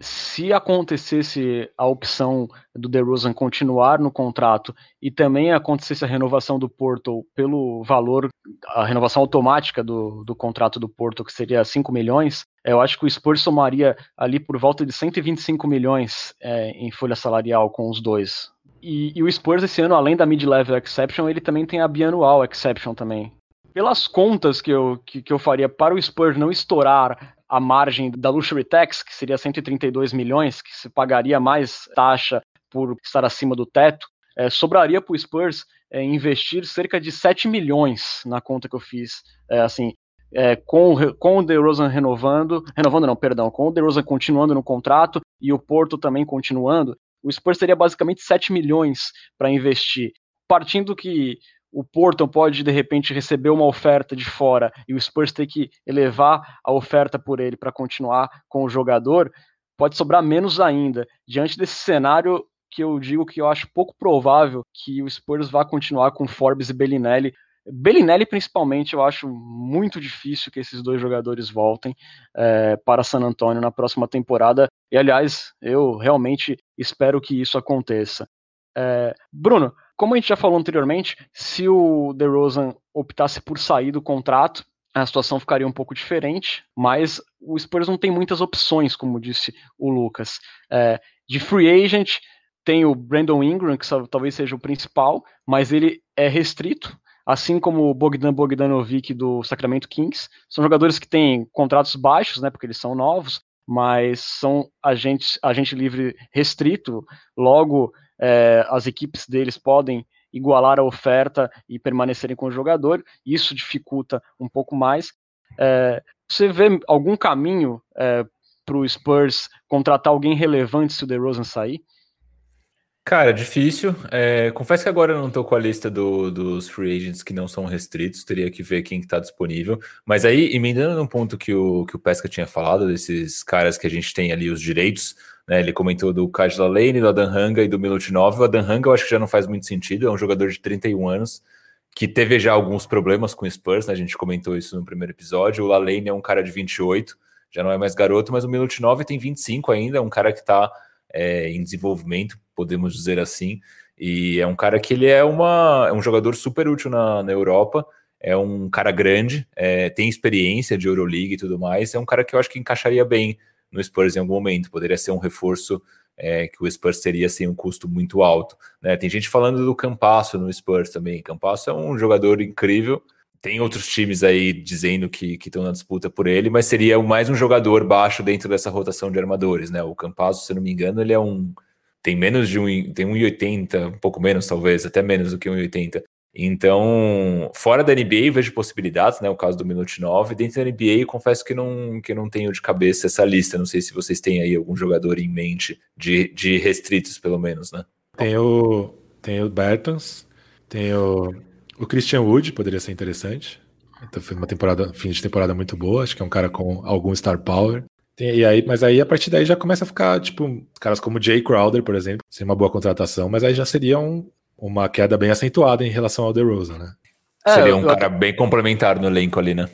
se acontecesse a opção do DeRozan continuar no contrato e também acontecesse a renovação do Porto pelo valor, a renovação automática do, do contrato do Porto, que seria 5 milhões, é, eu acho que o Spurs somaria ali por volta de 125 milhões é, em folha salarial com os dois. E, e o Spurs esse ano, além da mid-level exception, ele também tem a bianual exception também. Pelas contas que eu, que, que eu faria para o Spurs não estourar a margem da Luxury Tax, que seria 132 milhões, que se pagaria mais taxa por estar acima do teto, é, sobraria para o Spurs é, investir cerca de 7 milhões na conta que eu fiz, é, assim, é, com, com o DeRozan renovando, renovando não, perdão, com o DeRozan continuando no contrato e o Porto também continuando, o Spurs teria basicamente 7 milhões para investir. Partindo que o Porto pode de repente receber uma oferta de fora e o Spurs ter que elevar a oferta por ele para continuar com o jogador, pode sobrar menos ainda. Diante desse cenário que eu digo que eu acho pouco provável que o Spurs vá continuar com Forbes e Bellinelli. Bellinelli, principalmente, eu acho muito difícil que esses dois jogadores voltem é, para San Antonio na próxima temporada. E, aliás, eu realmente espero que isso aconteça. É, Bruno, como a gente já falou anteriormente, se o DeRozan optasse por sair do contrato, a situação ficaria um pouco diferente, mas o Spurs não tem muitas opções, como disse o Lucas. É, de free agent, tem o Brandon Ingram, que talvez seja o principal, mas ele é restrito, assim como o Bogdan Bogdanovic do Sacramento Kings. São jogadores que têm contratos baixos, né, porque eles são novos, mas são agentes, agente livre restrito, logo é, as equipes deles podem igualar a oferta e permanecerem com o jogador, isso dificulta um pouco mais. É, você vê algum caminho é, para o Spurs contratar alguém relevante se o DeRozan sair? Cara, difícil. É, confesso que agora eu não estou com a lista do, dos free agents que não são restritos, teria que ver quem está disponível. Mas aí, emendando no ponto que o, que o Pesca tinha falado, desses caras que a gente tem ali os direitos, né? Ele comentou do Kajla Lane, do Adam Hanga e do Milutinov. O Adam Hanga eu acho que já não faz muito sentido, é um jogador de 31 anos que teve já alguns problemas com o Spurs, né? A gente comentou isso no primeiro episódio. O Lane é um cara de 28, já não é mais garoto, mas o Milutinov tem 25 ainda, é um cara que está é, em desenvolvimento, podemos dizer assim. E é um cara que ele é, uma, é um jogador super útil na, na Europa. É um cara grande, é, tem experiência de Euroleague e tudo mais. É um cara que eu acho que encaixaria bem no Spurs em algum momento. Poderia ser um reforço é, que o Spurs teria sem um custo muito alto. Né? Tem gente falando do Campasso no Spurs também. Campasso é um jogador incrível. Tem outros times aí dizendo que estão na disputa por ele, mas seria mais um jogador baixo dentro dessa rotação de armadores, né? O Campasso, se não me engano, ele é um tem menos de um tem 1,80, um pouco menos talvez, até menos do que 1,80. Então, fora da NBA, vejo possibilidades, né? O caso do Minute 9. Dentro da NBA, confesso que não, que não tenho de cabeça essa lista. Não sei se vocês têm aí algum jogador em mente, de, de restritos, pelo menos, né? Tem o, tem o Bertans, tem o, o Christian Wood, poderia ser interessante. Então, foi uma temporada, fim de temporada muito boa. Acho que é um cara com algum star power. Tem, e aí, mas aí, a partir daí, já começa a ficar, tipo, caras como Jay Crowder, por exemplo, seria uma boa contratação, mas aí já seria um, uma queda bem acentuada em relação ao DeRozan, né? É, Seria um cara até... bem complementar no elenco ali, né?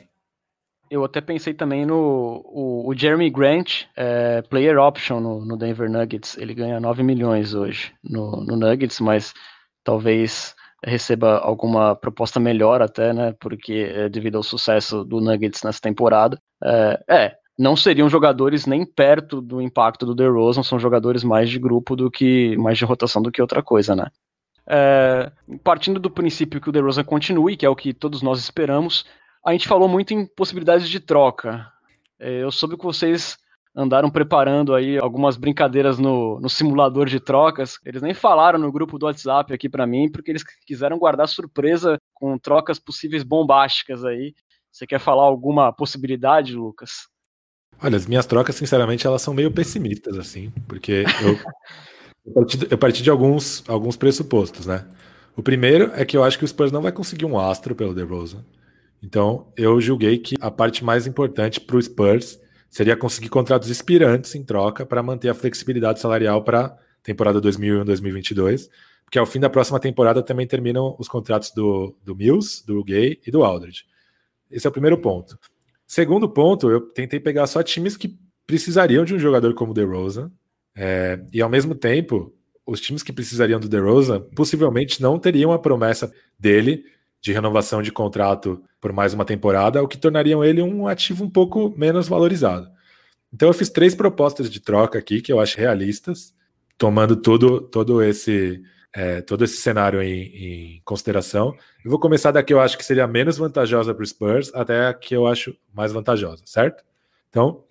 Eu até pensei também no o, o Jeremy Grant, é, player option no, no, Denver Nuggets. Ele ganha 9 milhões hoje no, no, Nuggets, mas talvez receba alguma proposta melhor até, né? Porque é, devido ao sucesso do Nuggets nessa temporada. É, é, não seriam jogadores nem perto do impacto do DeRozan, são jogadores mais de grupo do que mais de rotação do que outra coisa, né? É, partindo do princípio que o DeRozan continue, que é o que todos nós esperamos, a gente falou muito em possibilidades de troca. Eu soube que vocês andaram preparando aí algumas brincadeiras no, no simulador de trocas. Eles nem falaram no grupo do WhatsApp aqui para mim, porque eles quiseram guardar surpresa com trocas possíveis bombásticas aí. Você quer falar alguma possibilidade, Lucas? Olha, as minhas trocas, sinceramente, elas são meio pessimistas, assim, porque eu, eu, parti, eu parti de alguns, alguns pressupostos, né? O primeiro é que eu acho que o Spurs não vai conseguir um astro pelo DeRozan. Então, eu julguei que a parte mais importante para o Spurs seria conseguir contratos expirantes em troca para manter a flexibilidade salarial para temporada 2001-2022, porque ao fim da próxima temporada também terminam os contratos do, do Mills, do Gay e do Aldridge. Esse é o primeiro ponto. Segundo ponto, eu tentei pegar só times que precisariam de um jogador como o DeRozan, é, e ao mesmo tempo, os times que precisariam do DeRozan possivelmente não teriam a promessa dele de renovação de contrato por mais uma temporada, o que tornariam ele um ativo um pouco menos valorizado. Então eu fiz três propostas de troca aqui que eu acho realistas, tomando todo, todo esse é, todo esse cenário em, em, consideração. Eu vou começar da que eu acho que seria menos vantajosa para o Spurs até a que eu acho mais vantajosa, certo? Então,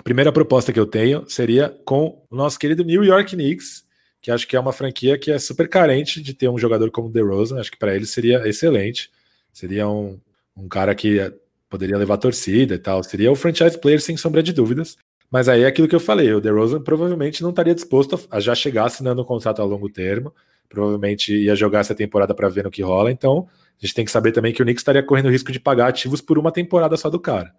a primeira proposta que eu tenho seria com o nosso querido New York Knicks, que acho que é uma franquia que é super carente de ter um jogador como o DeRozan. Acho que para ele seria excelente. Seria um, um cara que poderia levar torcida e tal. Seria o franchise player sem sombra de dúvidas. Mas aí é aquilo que eu falei, o DeRozan provavelmente não estaria disposto a já chegar assinando um contrato a longo termo provavelmente ia jogar essa temporada para ver no que rola. Então, a gente tem que saber também que o Knicks estaria correndo o risco de pagar ativos por uma temporada só do cara.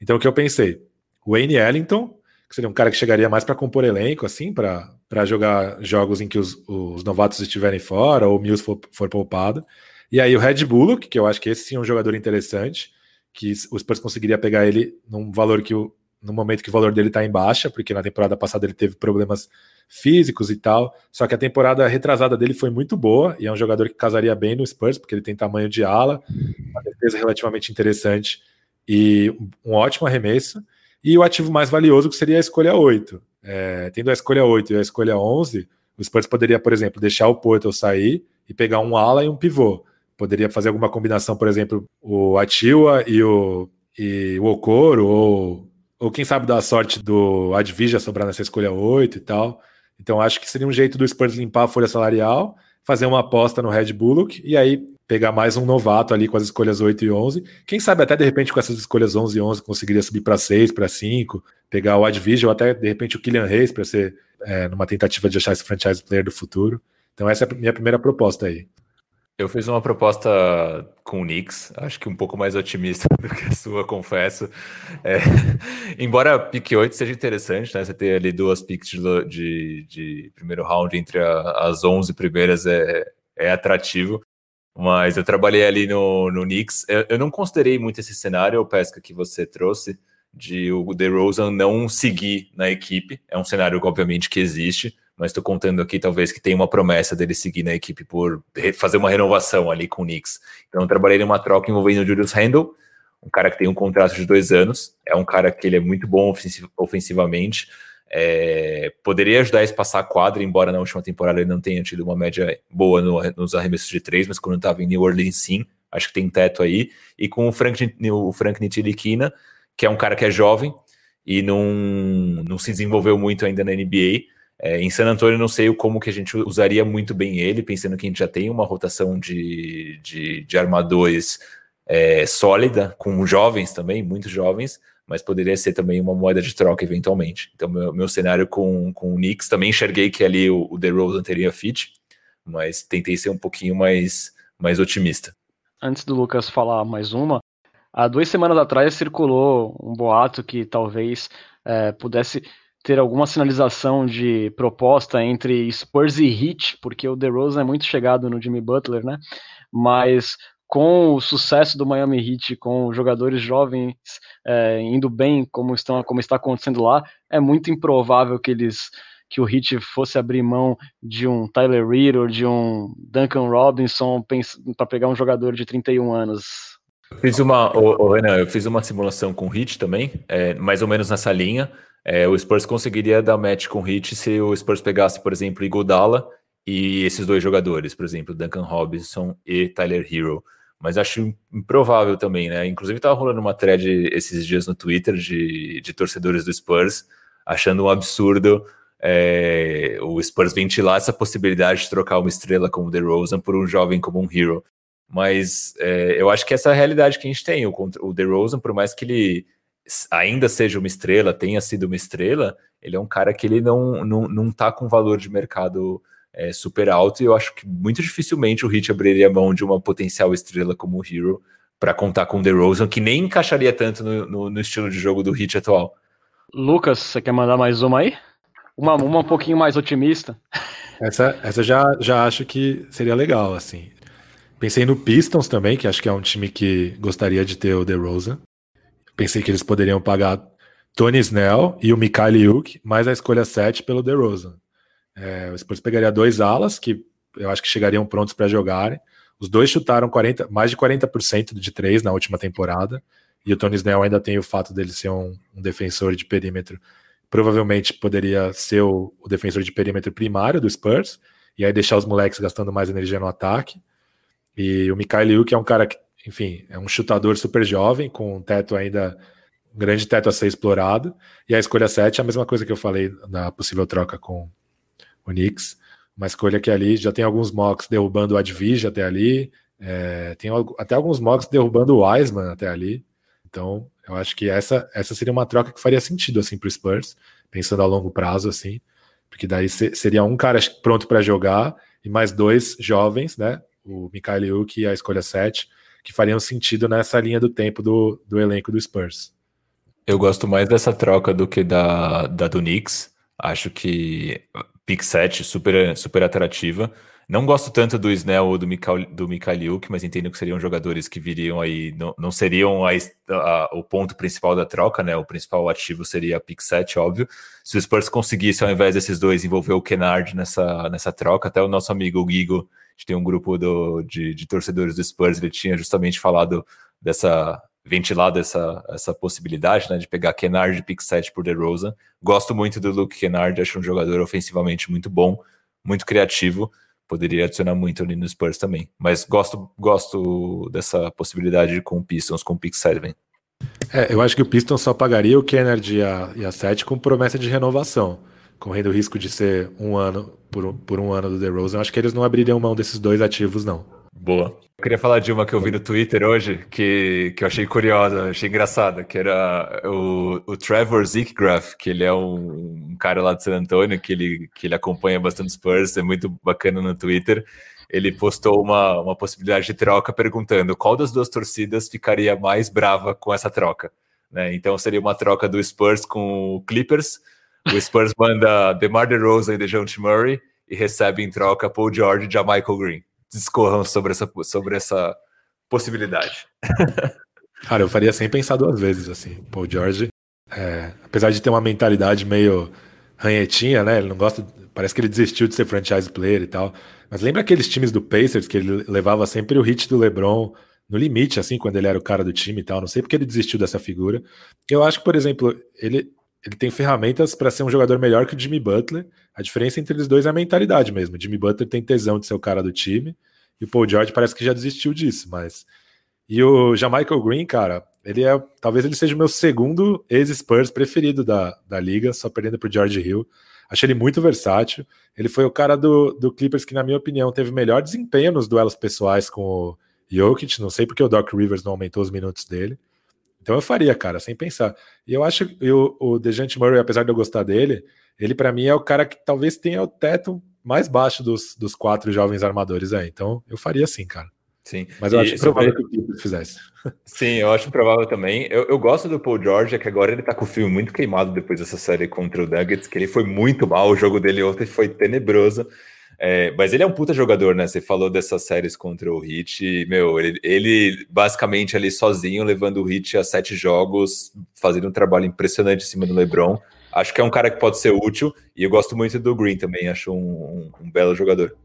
Então, o que eu pensei? Wayne Ellington, que seria um cara que chegaria mais para compor elenco, assim, para jogar jogos em que os, os novatos estiverem fora ou o Mills for, for poupado. E aí o Red Bullock, que eu acho que esse sim é um jogador interessante, que o Spurs conseguiria pegar ele num valor que no momento que o valor dele está em baixa, porque na temporada passada ele teve problemas físicos e tal. Só que a temporada retrasada dele foi muito boa e é um jogador que casaria bem no Spurs, porque ele tem tamanho de ala, uma defesa relativamente interessante e um ótimo arremesso. E o ativo mais valioso que seria a escolha 8. É, tendo a escolha 8 e a escolha 11, o Spurs poderia, por exemplo, deixar o Porto sair e pegar um ala e um pivô. Poderia fazer alguma combinação, por exemplo, o Atiwa e o, e o Okoro, ou, ou quem sabe dar a sorte do Advija sobrar nessa escolha 8 e tal. Então acho que seria um jeito do Spurs limpar a folha salarial, fazer uma aposta no Red Bullock e aí pegar mais um novato ali com as escolhas 8 e 11. Quem sabe até de repente com essas escolhas 11 e 11 conseguiria subir para 6, para 5, pegar o Advision ou até de repente o Kylian Reis para ser é, numa tentativa de achar esse franchise player do futuro. Então essa é a minha primeira proposta aí. Eu fiz uma proposta com o Knicks, acho que um pouco mais otimista do que a sua, confesso. É, embora a pick 8 seja interessante, né? Você ter ali duas picks de, de, de primeiro round entre a, as 11 primeiras é, é atrativo. Mas eu trabalhei ali no, no Knicks. Eu, eu não considerei muito esse cenário, Pesca, que você trouxe, de o DeRozan não seguir na equipe. É um cenário, obviamente, que existe mas estou contando aqui talvez que tem uma promessa dele seguir na equipe por fazer uma renovação ali com o Knicks. Então eu trabalhei numa troca envolvendo o Julius Randle, um cara que tem um contrato de dois anos, é um cara que ele é muito bom ofensivamente, é, poderia ajudar a espaçar a quadra, embora na última temporada ele não tenha tido uma média boa no, nos arremessos de três, mas quando estava em New Orleans sim, acho que tem teto aí, e com o Frank, o Frank Ntilikina, que é um cara que é jovem e não, não se desenvolveu muito ainda na NBA, é, em San Antônio, não sei como que a gente usaria muito bem ele, pensando que a gente já tem uma rotação de, de, de armadores é, sólida, com jovens também, muitos jovens, mas poderia ser também uma moeda de troca eventualmente. Então, meu, meu cenário com, com o Knicks, também enxerguei que ali o, o DeRozan teria fit, mas tentei ser um pouquinho mais, mais otimista. Antes do Lucas falar mais uma, há duas semanas atrás circulou um boato que talvez é, pudesse ter alguma sinalização de proposta entre Spurs e Heat, porque o DeRozan é muito chegado no Jimmy Butler, né? Mas com o sucesso do Miami Heat, com jogadores jovens é, indo bem, como, estão, como está acontecendo lá, é muito improvável que eles que o Heat fosse abrir mão de um Tyler Reed ou de um Duncan Robinson para pegar um jogador de 31 anos. Eu fiz uma, oh, Renan, eu fiz uma simulação com o Heat também, é, mais ou menos nessa linha. É, o Spurs conseguiria dar match com o Hit se o Spurs pegasse, por exemplo, Igodala e esses dois jogadores, por exemplo, Duncan Robinson e Tyler Hero. Mas acho improvável também, né? Inclusive estava rolando uma thread esses dias no Twitter de, de torcedores do Spurs, achando um absurdo é, o Spurs ventilar essa possibilidade de trocar uma estrela como o DeRozan por um jovem como um Hero. Mas é, eu acho que essa é a realidade que a gente tem. O, o DeRozan, por mais que ele ainda seja uma estrela, tenha sido uma estrela, ele é um cara que ele não, não, não tá com valor de mercado é, super alto, e eu acho que muito dificilmente o Heat abriria mão de uma potencial estrela como o Hero para contar com o DeRozan, que nem encaixaria tanto no, no, no, estilo de jogo do Heat atual. Lucas, você quer mandar mais uma aí? Uma, uma um pouquinho mais otimista. Essa, essa já, já acho que seria legal, assim. Pensei no Pistons também, que acho que é um time que gostaria de ter o DeRozan. Pensei que eles poderiam pagar Tony Snell e o Mikhail Yuk, mais a escolha 7 pelo DeRozan. É, o Spurs pegaria dois alas, que eu acho que chegariam prontos para jogarem. Os dois chutaram 40, mais de 40% de três na última temporada. E o Tony Snell ainda tem o fato dele ser um, um defensor de perímetro. Provavelmente poderia ser o, o, defensor de perímetro primário do Spurs. E aí deixar os moleques gastando mais energia no ataque. E o Mikhail Liu, que é um cara que, enfim, é um chutador super jovem, com um teto ainda. Um grande teto a ser explorado. E a escolha 7 é a mesma coisa que eu falei na possível troca com o Knicks uma escolha que ali já tem alguns mocks derrubando o Advige até ali, é, tem até alguns mocks derrubando o Wiseman até ali. Então, eu acho que essa, essa seria uma troca que faria sentido assim para o Spurs, pensando a longo prazo assim, porque daí seria um cara pronto para jogar e mais dois jovens, né? O Mikhail Yuk e a escolha 7, que fariam sentido nessa linha do tempo do, do elenco do Spurs. Eu gosto mais dessa troca do que da, da do Knicks. Acho que pick 7, super, super atrativa. Não gosto tanto do Snell ou do Mikhail, do Mikhailiuk, mas entendo que seriam jogadores que viriam aí, não, não seriam a, a, o ponto principal da troca, né? O principal ativo seria a pick 7, óbvio. Se o Spurs conseguisse, ao invés desses dois, envolver o Kennard nessa, nessa troca, até o nosso amigo o Gigo, a gente tem um grupo do, de, de torcedores do Spurs, ele tinha justamente falado dessa ventilado essa, essa possibilidade, né, de pegar Kennard de pick 7 por DeRozan. Gosto muito do Luke Kennard, acho um jogador ofensivamente muito bom, muito criativo, poderia adicionar muito ali no Spurs também. Mas gosto, gosto dessa possibilidade com o Pistons, com o pick 7. É, eu acho que o Pistons só pagaria o Kennard e a, e a 7 com promessa de renovação, correndo o risco de ser um ano por, por um ano do DeRozan. Acho que eles não abririam mão desses dois ativos, não. Boa. Eu queria falar de uma que eu vi no Twitter hoje, que, que eu achei curiosa, achei engraçada, que era o, o Trevor Zickgraf, que ele é um, um, cara lá de San Antonio, que ele, que ele acompanha bastante Spurs, é muito bacana no Twitter. Ele postou uma, uma possibilidade de troca perguntando qual das duas torcidas ficaria mais brava com essa troca. Né? Então seria uma troca do Spurs com o Clippers. O Spurs manda DeMar DeRozan e DeJounte Murray e recebe em troca Paul George e Michael Green discorram sobre essa, sobre essa possibilidade. Cara, eu faria sem pensar duas vezes, assim. Paul George, é, apesar de ter uma mentalidade meio ranhetinha, né? Ele não gosta. Parece que ele desistiu de ser franchise player e tal. Mas lembra aqueles times do Pacers que ele levava sempre o hit do LeBron no limite, assim, quando ele era o cara do time e tal. Não sei porque ele desistiu dessa figura. Eu acho que, por exemplo, ele, ele tem ferramentas para ser um jogador melhor que o Jimmy Butler. A diferença entre eles dois é a mentalidade mesmo. O Jimmy Butler tem tesão de ser o cara do time e o Paul George parece que já desistiu disso, mas e o Jamichael Green, cara, ele é talvez ele seja o meu segundo ex-Spurs preferido da, da liga, só perdendo pro George Hill. Achei ele muito versátil. Ele foi o cara do, do Clippers que, na minha opinião, teve melhor desempenho nos duelos pessoais com o Jokic. Não sei porque o Doc Rivers não aumentou os minutos dele. Então eu faria, cara, sem pensar. E eu acho que o, Dejante Murray, apesar de eu gostar dele, ele para mim é o cara que talvez tenha o teto mais baixo dos, dos quatro jovens armadores aí. Então eu faria assim, cara. Sim. Mas eu e acho provável que o Clippers fizesse. Sim, eu acho provável também. Eu, eu gosto do Paul George, é que agora ele tá com o filme muito queimado depois dessa série contra o Nuggets, que ele foi muito mal, o jogo dele ontem foi tenebroso. É, mas ele é um puta jogador, né? Você falou dessas séries contra o Hit. Meu, ele, ele, basicamente ali sozinho, levando o Hit a sete jogos, fazendo um trabalho impressionante em cima do LeBron. Acho que é um cara que pode ser útil e eu gosto muito do Green também. Acho um, um, um belo jogador.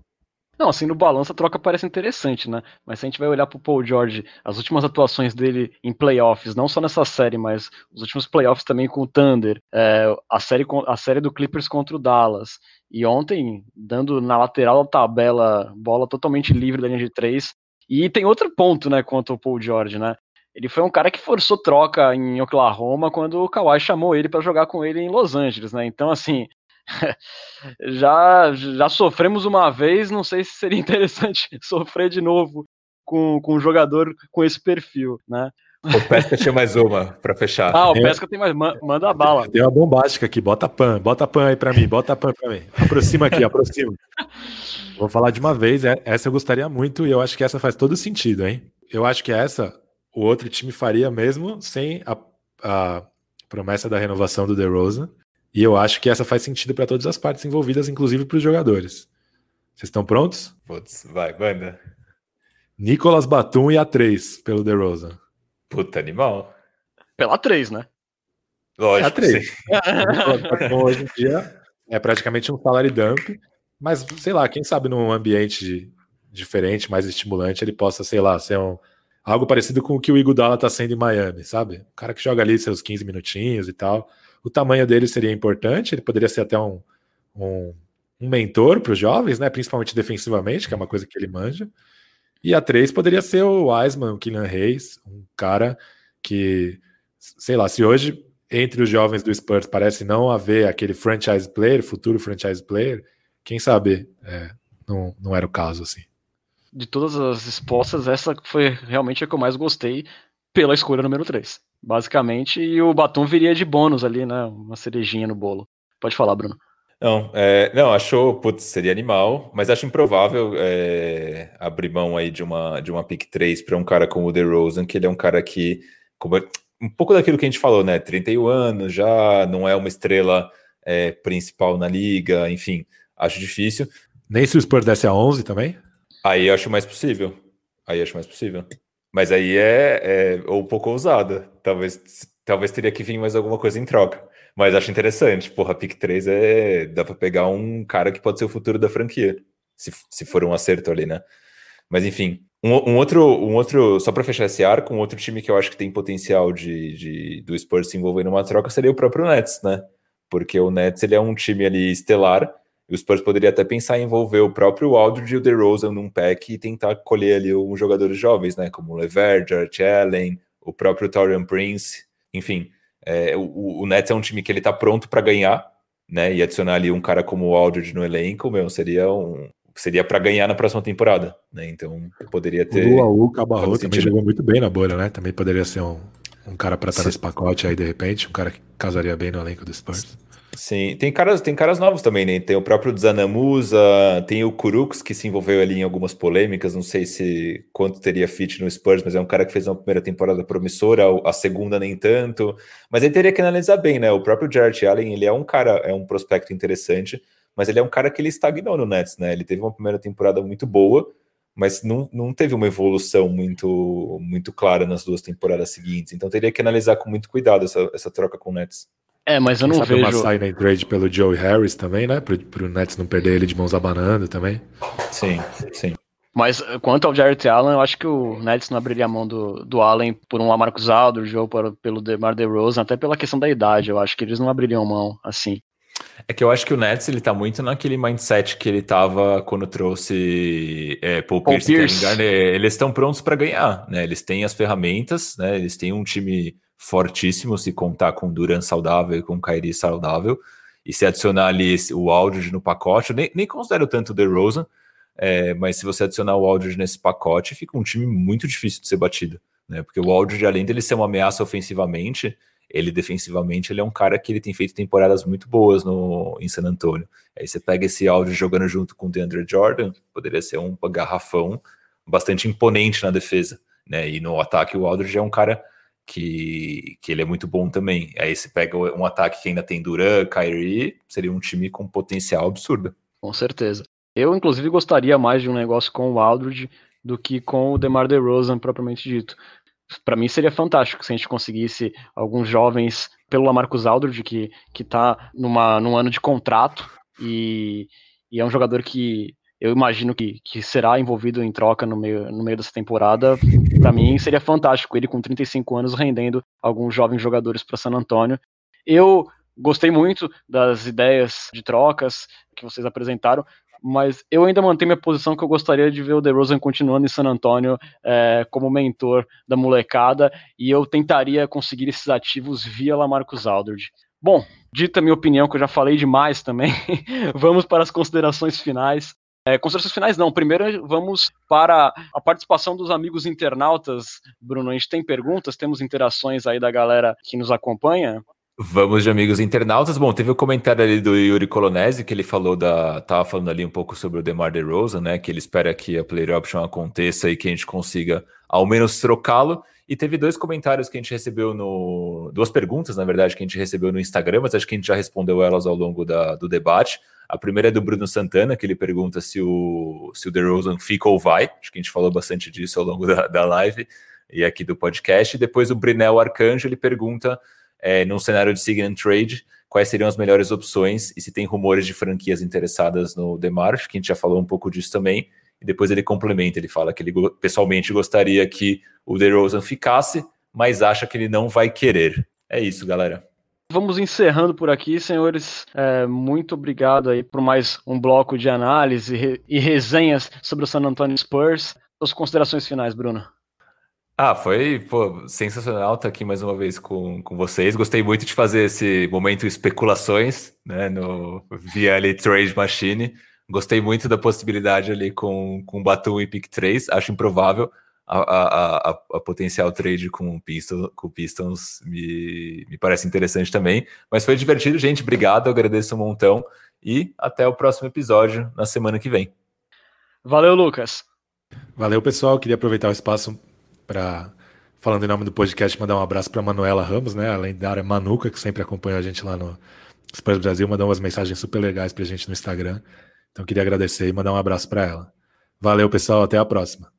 Não, assim, no balanço a troca parece interessante, né? Mas se a gente vai olhar pro Paul George, as últimas atuações dele em playoffs, não só nessa série, mas os últimos playoffs também com o Thunder, é, a, série, a série do Clippers contra o Dallas, e ontem, dando na lateral da tabela, bola totalmente livre da linha de três. E tem outro ponto, né, quanto ao Paul George, né? Ele foi um cara que forçou troca em Oklahoma quando o Kawhi chamou ele para jogar com ele em Los Angeles, né? Então, assim, já, já sofremos uma vez, não sei se seria interessante sofrer de novo com, com um jogador com esse perfil, né? O Pesca tinha mais uma para fechar. Ah, o Pesca tem mais. Manda a bala. Tem uma bombástica aqui. Bota pan. Bota pan aí para mim. Bota pan para mim. Aproxima aqui, aproxima. Vou falar de uma vez. É, essa eu gostaria muito e eu acho que essa faz todo sentido, hein? Eu acho que essa o outro time faria mesmo sem a, a promessa da renovação do DeRozan. E eu acho que essa faz sentido para todas as partes envolvidas, inclusive para os jogadores. Vocês estão prontos? Putz, vai, banda. Nicolas Batum e a 3 pelo DeRozan. Puta animal. Pela 3, né? Lógico. É a 3. hoje em dia é praticamente um salary dump, mas sei lá, quem sabe num ambiente diferente, mais estimulante, ele possa, sei lá, ser um, algo parecido com o que o Iguodala tá sendo em Miami, sabe? O cara que joga ali seus 15 minutinhos e tal. O tamanho dele seria importante, ele poderia ser até um, um, um mentor para os jovens, né? Principalmente defensivamente, que é uma coisa que ele manja. E a 3 poderia ser o Wiseman, o Kylian Reis, um cara que, sei lá, se hoje entre os jovens do Spurs parece não haver aquele franchise player, futuro franchise player, quem sabe é, não, não era o caso assim. De todas as expostas, essa foi realmente a que eu mais gostei pela escolha número 3. Basicamente, e o batom viria de bônus ali, né? Uma cerejinha no bolo. Pode falar, Bruno. Não, é, não, achou, putz, seria animal, mas acho improvável é, abrir mão aí de uma, de uma pick 3 para um cara como o DeRozan, que ele é um cara que, como, um pouco daquilo que a gente falou, né, 31 anos, já não é uma estrela é, principal na liga, enfim, acho difícil. Nem se o Spurs desse a 11 também? Aí acho mais possível, aí acho mais possível. Mas aí é, é um pouco ousada, talvez, talvez teria que vir mais alguma coisa em troca. Mas acho interessante. Porra, pick 3 é. Dá pra pegar um cara que pode ser o futuro da franquia. Se, se for um acerto ali, né? Mas enfim. Um, um outro, um outro. Só para fechar esse arco, um outro time que eu acho que tem potencial de, de, do Spurs se envolver numa troca seria o próprio Nets, né? Porque o Nets ele é um time ali estelar. E o Spurs poderia até pensar em envolver o próprio Aldridge e o DeRozan num pack e tentar colher ali uns jogadores jovens, né? Como o Lever, George Allen, o próprio Torian Prince. Enfim, é, o, o Nets é um time que ele tá pronto para ganhar, né? E adicionar ali um cara como o Aldridge no elenco, meu, seria um seria para ganhar na próxima temporada, né? Então poderia ter. O Luau Cabarro também jogou muito bem na bolha, né? Também poderia ser um, um cara para estar nesse pacote aí de repente, um cara que casaria bem no elenco do Spurs. Sim, tem caras, tem caras novos também, né? Tem o próprio Zanamusa, tem o Kuruks, que se envolveu ali em algumas polêmicas, não sei se quanto teria fit no Spurs, mas é um cara que fez uma primeira temporada promissora, a segunda nem tanto, mas ele teria que analisar bem, né? O próprio Jarrett Allen, ele é um cara, é um prospecto interessante, mas ele é um cara que ele estagnou no Nets, né? Ele teve uma primeira temporada muito boa, mas não, não teve uma evolução muito muito clara nas duas temporadas seguintes, então teria que analisar com muito cuidado essa, essa troca com o Nets. É, mas eu não vejo. uma sign and trade pelo Joey Harris também, né? Pro, pro Nets não perder ele de mãos abanando também. Sim, sim. Mas eh, quanto ao Jarrett Allen, eu acho que o Nets não abriria a mão do, do Allen por um Lamarcus Aldridge ou por, pelo DeMar DeRozan, até pela questão da idade, eu acho que eles não abririam mão assim. É que eu acho que o Nets ele tá muito naquele mindset que ele tava quando trouxe é, Paul, Paul Pierce, Pierce. Garner. Eles estão prontos para ganhar, né? Eles têm as ferramentas, né? Eles têm um time fortíssimo se contar com Duran saudável e com Kairi saudável. E se adicionar ali o Aldridge no pacote, eu nem, nem considero tanto o DeRozan, é, mas se você adicionar o Aldridge nesse pacote, fica um time muito difícil de ser batido. Né? Porque o Aldridge, além dele ser uma ameaça ofensivamente, ele defensivamente ele é um cara que ele tem feito temporadas muito boas no, em San Antonio. Aí você pega esse Aldridge jogando junto com o DeAndre Jordan, poderia ser um garrafão bastante imponente na defesa. Né? E no ataque o Aldridge é um cara que, que ele é muito bom também. Aí você pega um ataque que ainda tem Duran, Kyrie, seria um time com potencial absurdo. Com certeza. Eu, inclusive, gostaria mais de um negócio com o Aldridge do que com o DeMar DeRozan, propriamente dito. Para mim seria fantástico se a gente conseguisse alguns jovens pelo Lamarcus Aldridge, que, que tá numa, num ano de contrato e, e é um jogador que eu imagino que, que será envolvido em troca no meio, no meio dessa temporada. Para mim seria fantástico ele com 35 anos rendendo alguns jovens jogadores para San Antônio. Eu gostei muito das ideias de trocas que vocês apresentaram, mas eu ainda mantenho minha posição que eu gostaria de ver o DeRozan continuando em San Antônio é, como mentor da molecada e eu tentaria conseguir esses ativos via Lamarcus Aldridge. Bom, dita minha opinião, que eu já falei demais também, vamos para as considerações finais. É, considerações finais não. Primeiro vamos para a participação dos amigos internautas. Bruno, a gente tem perguntas, temos interações aí da galera que nos acompanha. Vamos de amigos internautas. Bom, teve o um comentário ali do Yuri Colonese, que ele falou da. Tava falando ali um pouco sobre o DeMar DeRozan, né? Que ele espera que a player option aconteça e que a gente consiga ao menos trocá-lo. E teve dois comentários que a gente recebeu no. Duas perguntas, na verdade, que a gente recebeu no Instagram, mas acho que a gente já respondeu elas ao longo da, do debate. A primeira é do Bruno Santana, que ele pergunta se o, se o DeRozan fica ou vai. Acho que a gente falou bastante disso ao longo da, da live e aqui do podcast. E depois o Brinel Arcanjo, ele pergunta, é, num cenário de sign and trade, quais seriam as melhores opções e se tem rumores de franquias interessadas no Demar, que a gente já falou um pouco disso também. E depois ele complementa, ele fala que ele pessoalmente gostaria que o DeRozan ficasse, mas acha que ele não vai querer. É isso, galera. Vamos encerrando por aqui, senhores. É, muito obrigado aí por mais um bloco de análise e resenhas sobre o San Antonio Spurs. Suas considerações finais, Bruno. Ah, foi pô, sensacional estar aqui mais uma vez com, com vocês. Gostei muito de fazer esse momento especulações, né, no via ali Trade Machine. Gostei muito da possibilidade ali com, com Batum e Pick 3. Acho improvável, a, a, a, a, potencial trade com o Pistons, com Pistons me, me parece interessante também. Mas foi divertido, gente. Obrigado, agradeço um montão. E até o próximo episódio na semana que vem. Valeu, Lucas. Valeu, pessoal. Queria aproveitar o espaço para, falando em nome do podcast, mandar um abraço para Manuela Ramos, né? Além da área Manuca, que sempre acompanhou a gente lá no Spurs Brasil, mandou umas mensagens super legais para a gente no Instagram. Então queria agradecer e mandar um abraço para ela. Valeu, pessoal. Até a próxima.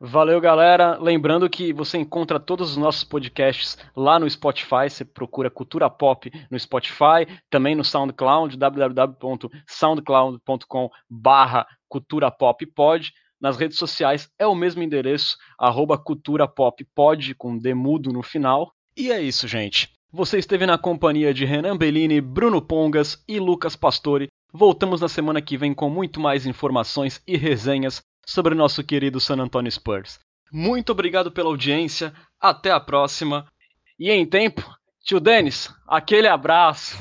Valeu, galera. Lembrando que você encontra todos os nossos podcasts lá no Spotify. Você procura Cultura Pop no Spotify, também no SoundCloud, www.soundcloud.com/barra Cultura Pop Pod. Nas redes sociais é o mesmo endereço, arroba Cultura Pop Pod, com demudo no final. E é isso, gente. Você esteve na companhia de Renan Bellini, Bruno Pongas e Lucas Pastore. Voltamos na semana que vem com muito mais informações e resenhas sobre o nosso querido San Antonio Spurs. Muito obrigado pela audiência, até a próxima. E em tempo, tio Denis, aquele abraço.